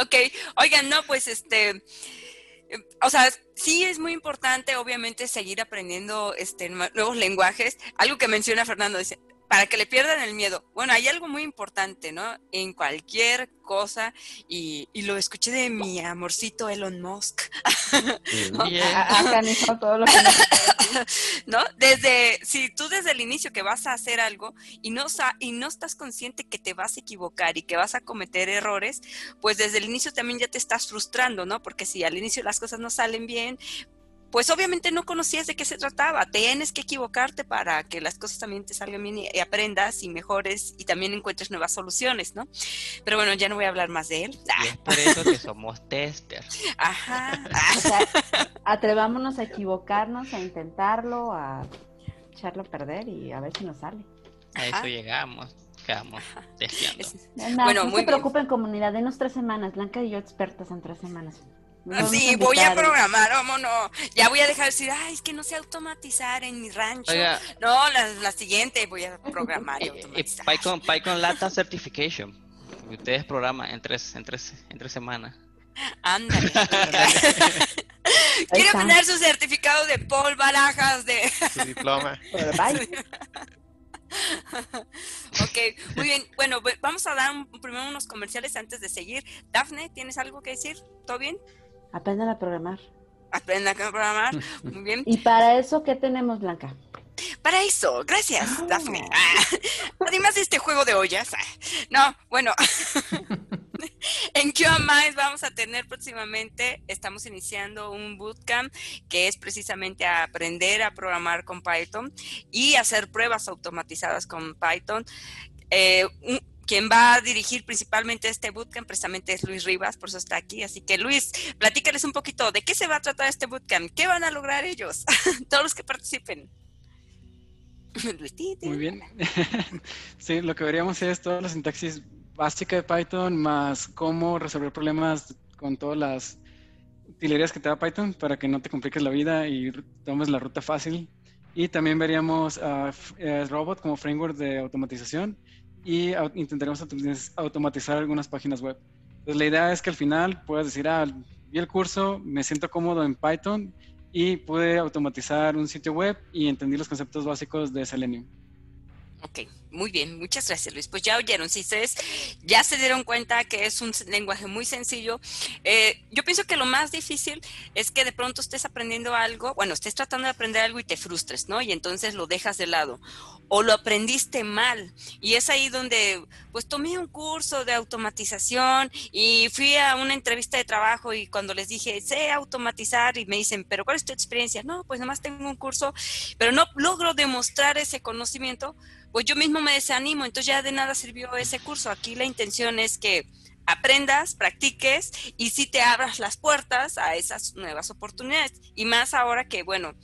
Ok, oigan, no, pues este, o sea, sí es muy importante, obviamente, seguir aprendiendo este, nue- nuevos lenguajes. Algo que menciona Fernando, dice, para que le pierdan el miedo. Bueno, hay algo muy importante, ¿no? En cualquier cosa, y, y lo escuché de mi amorcito Elon Musk, Bien. A- Acá hizo todo lo que nos ¿no? Desde, si tú desde el inicio que vas a hacer algo y no, sa- y no estás consciente que te vas a equivocar y que vas a cometer errores, pues desde el inicio también ya te estás frustrando, ¿no? Porque si al inicio las cosas no salen bien, pues obviamente no conocías de qué se trataba. Tienes que equivocarte para que las cosas también te salgan bien y, aprendas y mejores y también encuentres nuevas soluciones, ¿no? Pero bueno, ya no voy a hablar más de él. Y es por eso que somos testers. Ajá. O sea, atrevámonos a equivocarnos, a intentarlo, a echarlo a perder y a ver si nos sale. A eso Ajá. llegamos. Quedamos testeando. Es- No, Bueno, no muy se preocupen, comunidad, denos tres semanas. Blanca y yo expertas en tres semanas. Nos vamos Sí, voy a programar, vámonos. Ya voy a dejar de decir, ay, es que no sé automatizar en mi rancho. Oiga, No, la, la siguiente voy a programar y y, y automatizar. PyCon, PyCon Lata Certification. Ustedes programan en tres, en tres, en tres semanas. Ándale. Quiero tener su certificado de Paul Barajas de... Su diploma. Bye. ok, muy bien. Bueno, vamos a dar un- primero unos comerciales antes de seguir. Dafne, ¿tienes algo que decir? ¿Todo bien? Aprendan a programar. Aprenda a programar. Muy bien. Y para eso, ¿qué tenemos, Blanca? Para eso, gracias, Ah. Daphne. Ah, además de este juego de ollas. ah, No, bueno. en QMIS vamos a tener próximamente, estamos iniciando un bootcamp que es precisamente a aprender a programar con Python y hacer pruebas automatizadas con Python. Eh, un- quien va a dirigir principalmente este bootcamp precisamente es Luis Rivas, por eso está aquí. Así que Luis, platícales un poquito de qué se va a tratar este bootcamp, qué van a lograr ellos, todos los que participen. Muy bien. sí, lo que veríamos es toda la sintaxis básica de Python más cómo resolver problemas con todas las utilerías que te da Python para que no te compliques la vida y tomes la ruta fácil. Y también veríamos a Robot como framework de automatización y intentaremos automatiz- automatizar algunas páginas web. Entonces, la idea es que al final puedas decir, ah, vi el curso, me siento cómodo en Python y pude automatizar un sitio web y entendí los conceptos básicos de Selenium. Ok, muy bien, muchas gracias Luis. Pues ya oyeron, si ustedes ya se dieron cuenta que es un lenguaje muy sencillo, eh, yo pienso que lo más difícil es que de pronto estés aprendiendo algo, bueno, estés tratando de aprender algo y te frustres, ¿no? Y entonces lo dejas de lado. O lo aprendiste mal. Y es ahí donde, pues tomé un curso de automatización y fui a una entrevista de trabajo y cuando les dije, sé automatizar y me dicen, pero ¿cuál es tu experiencia? No, pues nomás tengo un curso, pero no logro demostrar ese conocimiento pues yo mismo me desanimo, entonces ya de nada sirvió ese curso. Aquí la intención es que aprendas, practiques y sí te abras las puertas a esas nuevas oportunidades. Y más ahora que, bueno,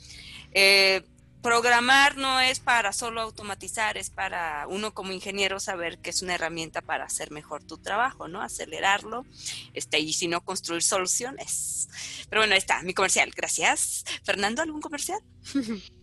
eh, programar no es para solo automatizar, es para uno como ingeniero saber que es una herramienta para hacer mejor tu trabajo, ¿no? Acelerarlo, este, y si no, construir soluciones. Pero bueno, ahí está, mi comercial, gracias. Fernando, ¿algún comercial?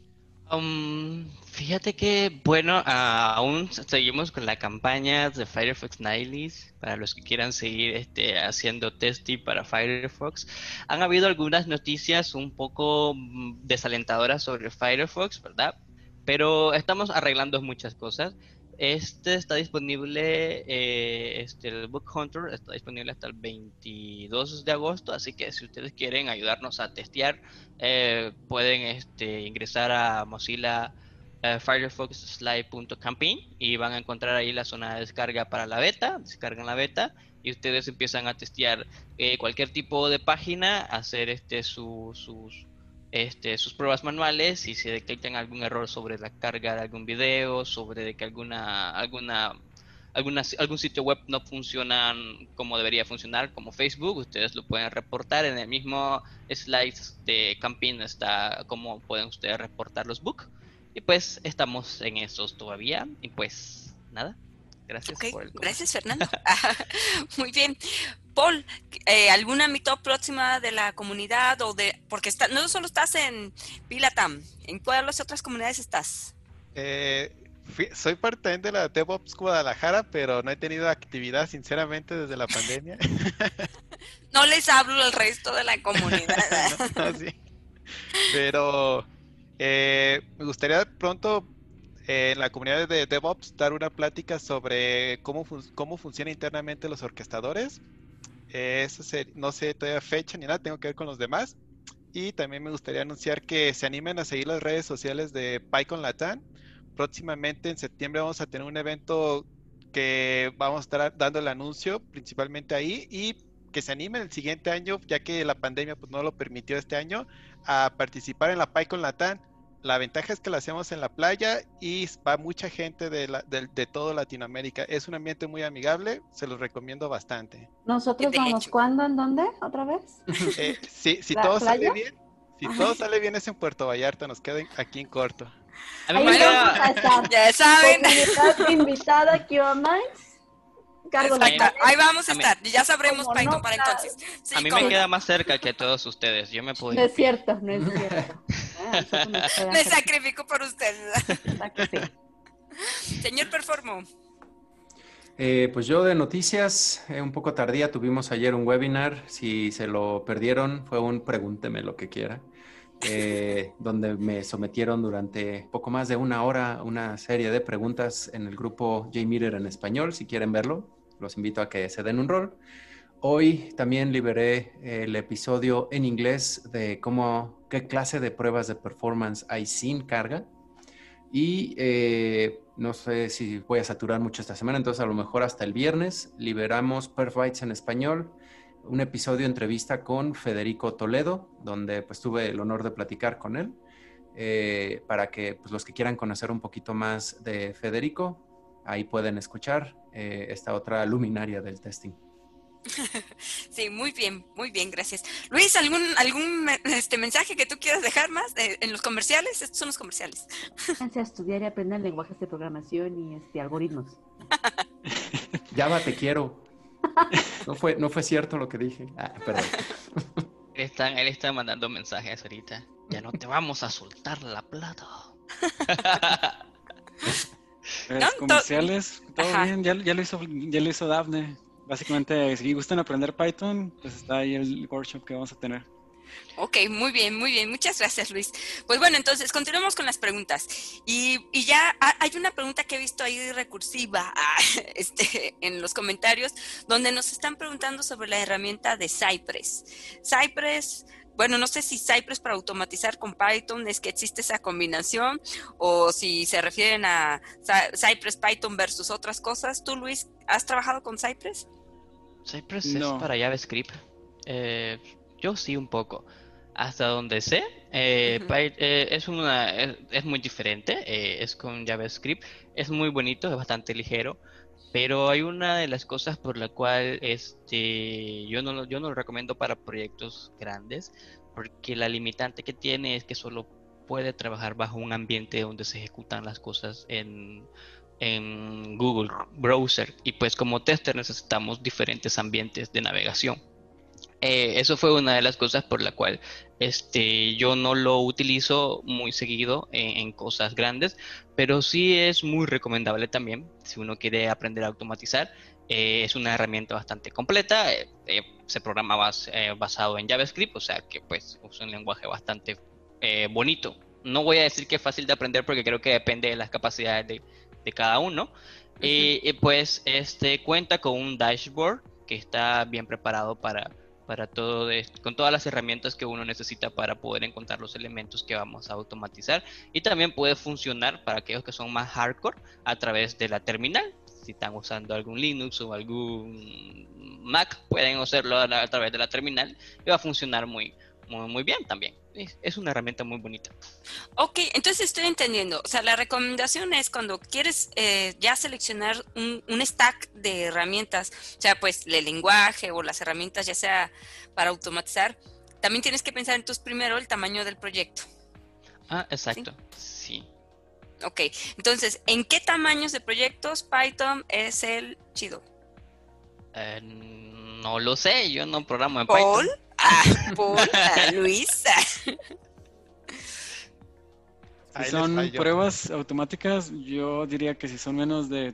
Um, fíjate que, bueno, ah, aún seguimos con la campaña de Firefox Nightlies para los que quieran seguir este, haciendo testing para Firefox. Han habido algunas noticias un poco mm, desalentadoras sobre Firefox, ¿verdad? Pero estamos arreglando muchas cosas. Este está disponible, eh, este, el Book Hunter está disponible hasta el 22 de agosto, así que si ustedes quieren ayudarnos a testear, eh, pueden este, ingresar a Mozilla eh, Firefox Slide.campaign y van a encontrar ahí la zona de descarga para la beta, descargan la beta y ustedes empiezan a testear eh, cualquier tipo de página, hacer este, su- sus, este, sus pruebas manuales y si detectan algún error sobre la carga de algún video, sobre de que alguna, alguna algunas, algún sitio web no funciona como debería funcionar, como Facebook, ustedes lo pueden reportar en el mismo slide de Camping está como pueden ustedes reportar los bugs. Y pues estamos en esos todavía. Y pues nada, gracias por el Gracias, Fernando. Muy bien. Paul, eh, ¿alguna mitad próxima de la comunidad o de porque está, no solo estás en Pilatam, ¿en cuáles otras comunidades estás? Eh, soy parte de la DevOps Guadalajara, pero no he tenido actividad, sinceramente, desde la pandemia. no les hablo al resto de la comunidad. Pero eh, me gustaría pronto eh, en la comunidad de DevOps dar una plática sobre cómo, cómo funcionan internamente los orquestadores. Eh, eso no sé todavía fecha ni nada, tengo que ver con los demás. Y también me gustaría anunciar que se animen a seguir las redes sociales de PyCon Latam próximamente en septiembre vamos a tener un evento que vamos a estar dando el anuncio principalmente ahí y que se animen el siguiente año, ya que la pandemia pues, no lo permitió este año, a participar en la PyCon Latam. La ventaja es que la hacemos en la playa y va mucha gente de, la, de, todo Latinoamérica. Es un ambiente muy amigable, se los recomiendo bastante. ¿Nosotros vamos cuándo? ¿En dónde? ¿Otra vez? Eh, si todo sale bien, si todo sale bien es en Puerto Vallarta, nos queda aquí en corto. A mí me queda... Ya saben. invitada aquí a Cargo Ahí vamos a, estar, ya sabremos para, entonces. a mí me queda más cerca que a todos ustedes, yo me puedo No es cierto, no es cierto. Ah, me sacrifico por ustedes. Señor Performo. Eh, pues yo de noticias, eh, un poco tardía, tuvimos ayer un webinar, si se lo perdieron, fue un pregúnteme lo que quiera. Eh, donde me sometieron durante poco más de una hora una serie de preguntas en el grupo JMeter en español. Si quieren verlo, los invito a que se den un rol. Hoy también liberé el episodio en inglés de cómo, qué clase de pruebas de performance hay sin carga. Y eh, no sé si voy a saturar mucho esta semana, entonces a lo mejor hasta el viernes liberamos Perf en español un episodio entrevista con Federico Toledo, donde pues tuve el honor de platicar con él, eh, para que pues, los que quieran conocer un poquito más de Federico, ahí pueden escuchar eh, esta otra luminaria del testing. Sí, muy bien, muy bien, gracias. Luis, ¿algún, algún este, mensaje que tú quieras dejar más en los comerciales? Estos son los comerciales. a estudiar y aprender lenguajes de programación y este, algoritmos. Java, te quiero. No fue, no fue cierto lo que dije. Ah, perdón. Él está, mandando mensajes ahorita. Ya no te vamos a soltar la plata. Los comerciales, todo bien, ya, ya, lo hizo, ya lo hizo Daphne. Básicamente, si gustan aprender Python, pues está ahí el workshop que vamos a tener. Ok, muy bien, muy bien. Muchas gracias, Luis. Pues bueno, entonces continuemos con las preguntas. Y, ya hay una pregunta que he visto ahí recursiva ah, este, en los comentarios, donde nos están preguntando sobre la herramienta de Cypress. Cypress, bueno, no sé si Cypress para automatizar con Python es que existe esa combinación o si se refieren a Cypress Python versus otras cosas. ¿Tú, Luis, has trabajado con Cypress? Cypress es para JavaScript. Eh, yo sí un poco. Hasta donde sé, eh, eh, es, una, es, muy diferente, eh, es con JavaScript, es muy bonito, es bastante ligero, pero hay una de las cosas por la cual este, yo, no, yo no lo recomiendo para proyectos grandes, porque la limitante que tiene es que solo puede trabajar bajo un ambiente donde se ejecutan las cosas en, en Google Browser, y pues como tester necesitamos diferentes ambientes de navegación. Eh, eso fue una de las cosas por la cual este, yo no lo utilizo muy seguido en, cosas grandes, pero sí es muy recomendable también si uno quiere aprender a automatizar. Eh, es una herramienta bastante completa, eh, se programa basado en JavaScript, o sea que pues es un lenguaje bastante bonito. No voy a decir que es fácil de aprender porque creo que depende de las capacidades de, de cada uno. Y pues este cuenta con un dashboard que está bien preparado para para todo con todas las herramientas que uno necesita para poder encontrar los elementos que vamos a automatizar. Y también puede funcionar para aquellos que son más hardcore a través de la terminal. Si están usando algún Linux o algún Mac pueden hacerlo a, través de la terminal y va a funcionar muy muy, muy bien también es una herramienta muy bonita. Ok, entonces estoy entendiendo. O sea, la recomendación es cuando quieres eh, ya seleccionar un, un, stack de herramientas, o sea, pues el lenguaje o las herramientas, ya sea para automatizar, también tienes que pensar entonces primero el tamaño del proyecto. Ah, exacto, sí. Ok, entonces, ¿en qué tamaños de proyectos Python es el chido? Eh, no lo sé, yo no programo en ¿Paul? Python. Ah, Paul, Luisa. Si son pruebas automáticas, yo diría que si son menos de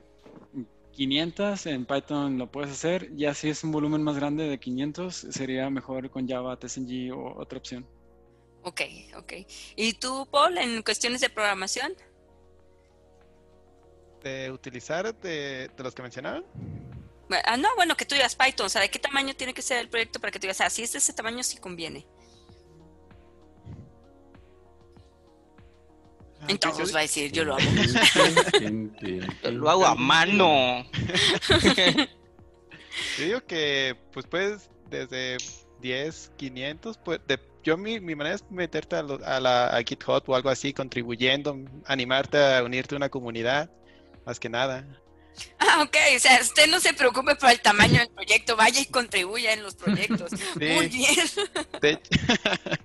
500 en Python lo puedes hacer. Ya si es un volumen más grande de 500, sería mejor con Java, TSNG o otra opción. Ok, ok. ¿Y tú, Paul, en cuestiones de programación? ¿De utilizar de, de los que mencionaron? Ah, no, bueno, que tú digas Python, o sea, ¿de qué tamaño tiene que ser el proyecto para que tú digas, ah, si es de ese tamaño, sí conviene? Ah, Entonces yo- va a decir, yo lo hago. Lo hago a mano. Yo digo que, pues puedes desde 10, 500, pues de- yo mi, mi manera es meterte a, lo- a la a GitHub o algo así, contribuyendo, animarte a unirte a una comunidad, más que nada. Ah, ok, o sea, usted no se preocupe por el tamaño del proyecto, vaya y contribuya en los proyectos. Muy bien. De-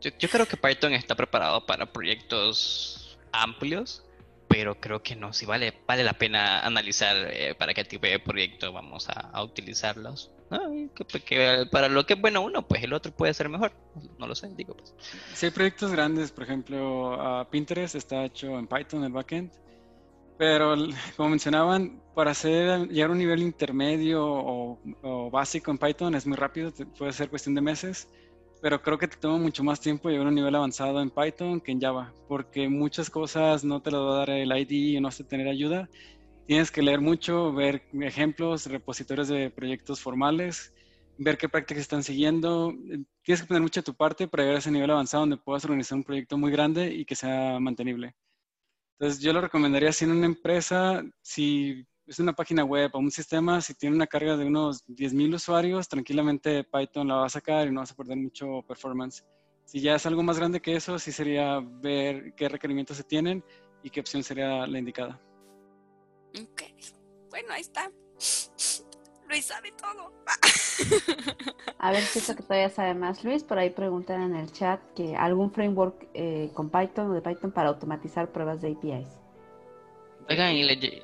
Yo, yo creo que Python está preparado para proyectos amplios, pero creo que no, si vale, vale la pena analizar eh, para qué tipo de proyecto vamos a, a utilizarlos. ¿no? Y que- que para lo que es bueno uno, pues el otro puede ser mejor. No lo sé, digo pues. Si hay proyectos grandes, por ejemplo, ah, Pinterest está hecho en Python, el backend, pero como mencionaban, para hacer, llegar a un nivel intermedio o, básico en Python es muy rápido, puede ser cuestión de meses, pero creo que te toma mucho más tiempo llegar a un nivel avanzado en Python que en Java, porque muchas cosas no te las va a dar el IDE y no vas a tener ayuda. Tienes que leer mucho, ver ejemplos, repositorios de proyectos formales, ver qué prácticas están siguiendo. Tienes que poner mucho de tu parte para llegar a ese nivel avanzado donde puedas organizar un proyecto muy grande y que sea mantenible. Entonces, yo lo recomendaría si en una empresa, si es una página web o un sistema, si tiene una carga de unos 10.000 usuarios, tranquilamente Python la va a sacar y no vas a perder mucho performance. Si ya es algo más grande que eso, sí sería ver qué requerimientos se tienen y qué opción sería la indicada. Ok, bueno, ahí está. Luis sabe todo. A ver si es que todavía sabe más Luis. Por ahí preguntan en el chat que algún framework eh, con Python o de Python para automatizar pruebas de APIs. Oigan, y le-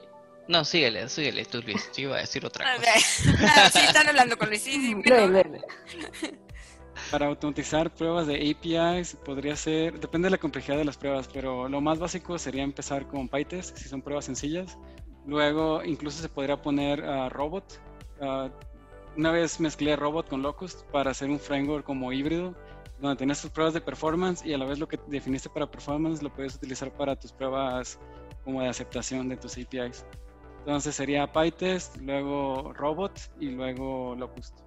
no, síguele, síguele tú, Luis. Yo iba a decir otra cosa. Ah, sí, están hablando con Luis. Sí. Para automatizar pruebas de APIs podría ser, depende de la complejidad de las pruebas, pero lo más básico sería empezar con PyTest, si son pruebas sencillas. Luego incluso se podría poner a robot. Ah, una vez mezclé robot con Locust para hacer un framework como híbrido, donde tienes tus pruebas de performance y a la vez lo que definiste para performance lo puedes utilizar para tus pruebas como de aceptación de tus APIs. Entonces sería PyTest, luego robot y luego Locust.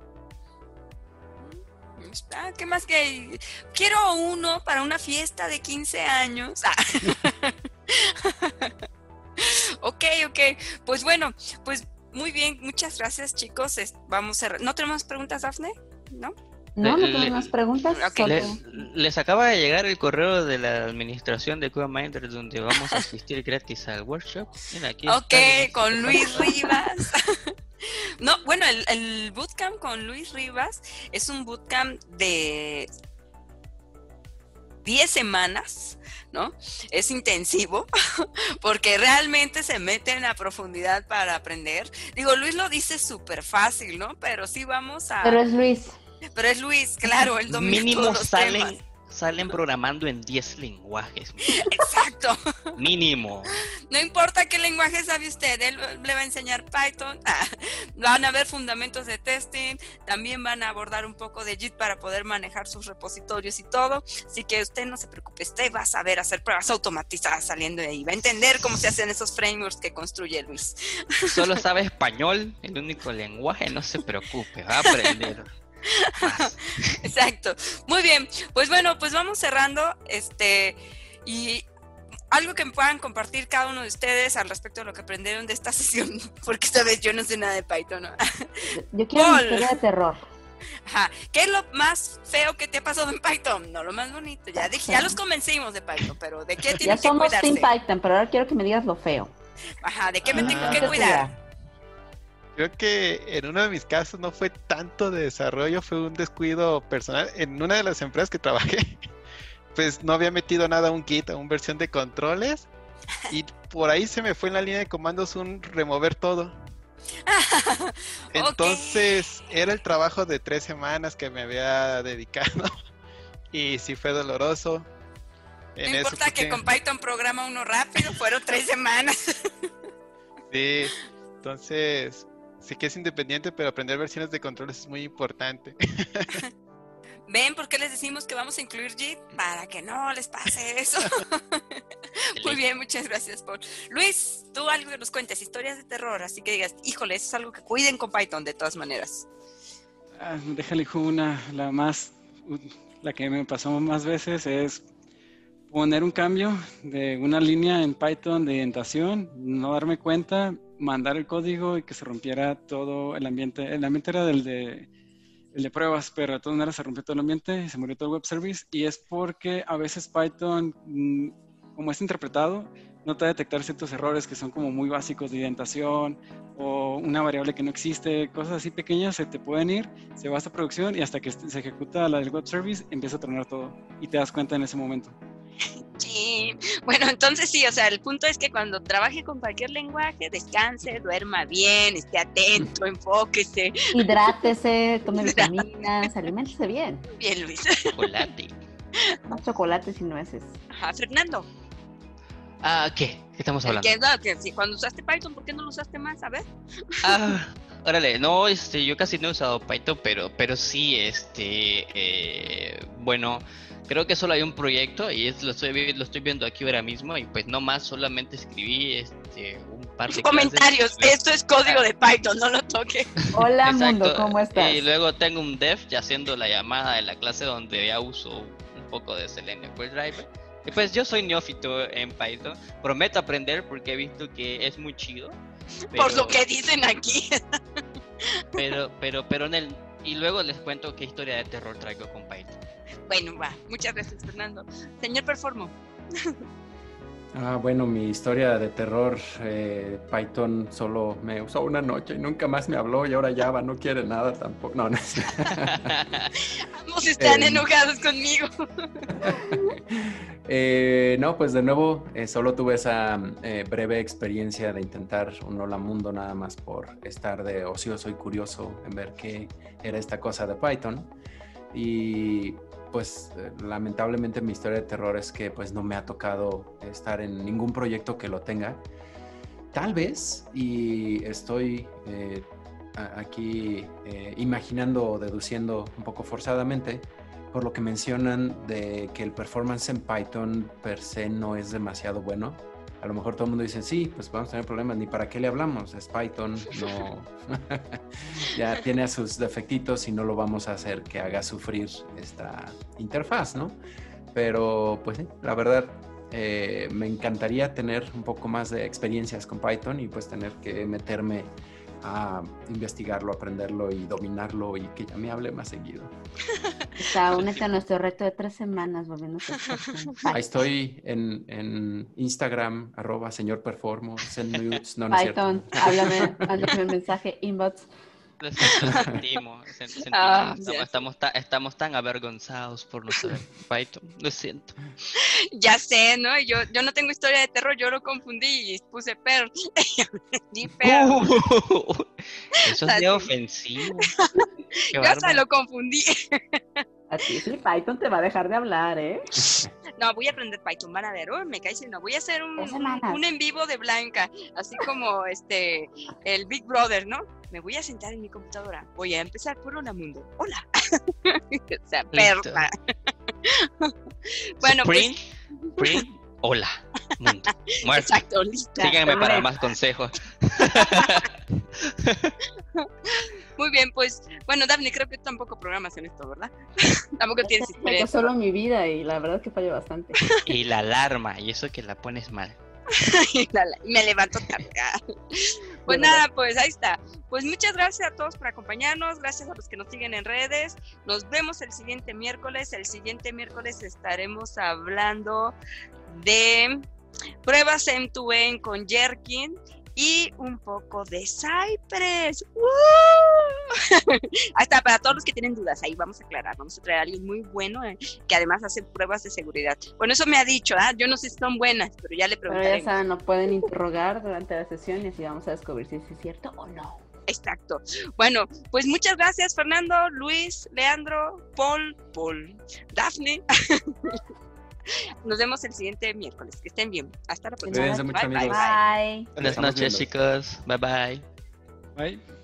Ah, ¿Qué más que? Quiero uno para una fiesta de 15 años. Ah. ok, ok. Pues bueno, pues muy bien. Muchas gracias, chicos. Es- Vamos a... ¿No tenemos preguntas, Dafne? ¿No? No, no tenemos más preguntas. Le- les acaba de llegar el correo de la administración de CubaMinder donde vamos a asistir gratis al workshop. Mira, aquí Ok, está. con Luis Rivas. No, bueno, el, el bootcamp con Luis Rivas es un bootcamp de 10 semanas, ¿no? Es intensivo porque realmente se meten a profundidad para aprender. Digo, Luis lo dice súper fácil, ¿no? Pero sí vamos a... Pero es Luis. Pero es Luis, claro, él domina Mínimo salen, temas. Salen programando en 10 lenguajes. Exacto. Mínimo. No importa qué lenguaje sabe usted, él le va a enseñar Python, ah, van a ver fundamentos de testing, también van a abordar un poco de JIT para poder manejar sus repositorios y todo, así que usted no se preocupe, usted va a saber hacer pruebas automatizadas saliendo de ahí, va a entender cómo se hacen esos frameworks que construye Luis. Solo sabe español, el único lenguaje, no se preocupe, va a aprender. Exacto. Muy bien. Pues bueno, pues vamos cerrando. Este, y algo que me puedan compartir cada uno de ustedes al respecto de lo que aprendieron de esta sesión, porque esta vez yo no sé nada de Python. ¿no? Yo quiero una historia de terror. Ajá. ¿Qué es lo más feo que te ha pasado en Python? No lo más bonito. Ya dije, ya los convencimos de Python, pero ¿de qué tiene ya que somos cuidarse? Team Python, pero ahora quiero que me digas lo feo. Ajá, ¿de qué me Ah. tengo ¿Qué que cuidar? Creo que en uno de mis casos no fue tanto de desarrollo, fue un descuido personal. En una de las empresas que trabajé, pues no había metido nada a un kit, a una versión de controles. Y por ahí se me fue en la línea de comandos un remover todo. Entonces era el trabajo de tres semanas que me había dedicado. Y sí fue doloroso. No En importa que con Python programa uno rápido, fueron tres semanas. Sí, entonces sí que es independiente, pero aprender versiones de controles es muy importante. ¿Ven por qué les decimos que vamos a incluir JIT? Para que no les pase eso. Muy bien, muchas gracias, Paul. Luis, tú algo que nos cuentes, historias de terror, así que digas, híjole, eso es algo que cuiden con Python de todas maneras. Ah, déjale una, la más, la que me pasó más veces es poner un cambio de una línea en Python de indentación, no darme cuenta, mandar el código y que se rompiera todo el ambiente. El ambiente era del de, el de pruebas, pero de todas maneras se rompió todo el ambiente y se murió todo el web service. Y es porque a veces Python, mm, como es interpretado, no te va a detectar ciertos errores que son como muy básicos de indentación o una variable que no existe, cosas así pequeñas se te pueden ir, se va hasta producción y hasta que se ejecuta la del web service empieza a tronar todo y te das cuenta en ese momento. Sí, bueno, entonces sí, o sea, el punto es que cuando trabaje con cualquier lenguaje, descanse, duerma bien, esté atento, enfóquese. Hidrátese, tome vitaminas, aliméntese bien. Bien, Luis. Chocolate. No chocolates y nueces. Ajá, Fernando. Ah, ¿qué? ¿Qué estamos hablando? que, no, que si cuando usaste Python, ¿por qué no lo usaste más? A ver. Ah, órale, no, este, yo casi no he usado Python, pero, pero sí, este, eh, bueno, creo que solo hay un proyecto y es, lo estoy, lo estoy viendo aquí ahora mismo y pues no más, solamente escribí, este, un par de Comentarios, clases. esto es código de Python, no lo toque. Hola Exacto, mundo, ¿cómo estás? Y luego tengo un dev ya haciendo la llamada de la clase donde ya uso un poco de Selenium WebDriver. Y pues yo soy neófito en Python, prometo aprender porque he visto que es muy chido. Por pero- lo que dicen aquí. Pero, pero, pero en el... Y luego les cuento qué historia de terror traigo con Python. Bueno, va. Muchas gracias, Fernando. Señor Performo. Ah, bueno, mi historia de terror, eh, Python solo me usó una noche y nunca más me habló y ahora Java no quiere nada tampoco. No, no es- Ambos están Em. enojados conmigo. Eh, no, pues de nuevo, eh, solo tuve esa eh, breve experiencia de intentar un hola mundo nada más por estar de ocioso y curioso en ver qué era esta cosa de Python. Y pues eh, lamentablemente mi historia de terror es que pues no me ha tocado estar en ningún proyecto que lo tenga. Tal vez, y estoy eh, aquí eh, imaginando deduciendo un poco forzadamente, por lo que mencionan de que el performance en Python per se no es demasiado bueno. A lo mejor todo el mundo dice, sí, pues vamos a tener problemas, ni para qué le hablamos, es Python, no, ya tiene sus defectitos y no lo vamos a hacer que haga sufrir esta interfaz, ¿no? Pero pues sí, la verdad, eh, me encantaría tener un poco más de experiencias con Python y pues tener que meterme a investigarlo, aprenderlo y dominarlo y que ya me hable más seguido. Está, únete a nuestro reto de tres semanas volviéndose Ahí estoy en, en Instagram, arroba señor performo, send nudes, no, no es cierto. Python, háblame, mándame un mensaje, inbox. Lo siento, sentimos, sen- sentimos, Ah, estamos, estamos, ta- estamos tan avergonzados por no saber Python, lo siento. Ya sé, ¿no? Yo, yo no tengo historia de terror, yo lo confundí y puse Perl. Di Perl. Eso es de ofensivo. Yo hasta bárbaro. lo confundí. A ti sí, Python te va a dejar de hablar, ¿eh? No, voy a aprender Python, van a ver, oh, me cae no. Voy a hacer un, un, en vivo de Blanca, así como este, el Big Brother, ¿no? Me voy a sentar en mi computadora, voy a empezar por Hola Mundo. Hola. o sea, perla. bueno, pues, Spring, Spring, hola, mundo, muerto. exacto, lista. Síganme para más consejos. Muy bien, pues, bueno, Daphne, creo que tampoco programas en esto, ¿verdad? tampoco tienes es solo mi vida y la verdad es que fallo bastante. Y la alarma, y eso que la pones mal. me levanto tarde. Pues nada, pues ahí está. Pues muchas gracias a todos por acompañarnos, gracias a los que nos siguen en redes. Nos vemos el siguiente miércoles. El siguiente miércoles estaremos hablando de pruebas M2N con Jerkin y un poco de Cypress. Hasta para todos los que tienen dudas, ahí vamos a aclarar. Vamos a traer a alguien muy bueno eh, que además hace pruebas de seguridad. Bueno, eso me ha dicho, ¿ah? yo no sé si son buenas, pero ya le preguntaré. Pero ya saben, no pueden interrogar durante la sesión y así vamos a descubrir si es cierto o no. Exacto. Bueno, pues muchas gracias Fernando, Luis, Leandro, Paul, Paul, Dafne. Nos vemos el siguiente miércoles. Que estén bien. Hasta la próxima. Cuídense mucho, bye, amigos. bye, bye. Buenas noches, chicos. Bye bye. Bye.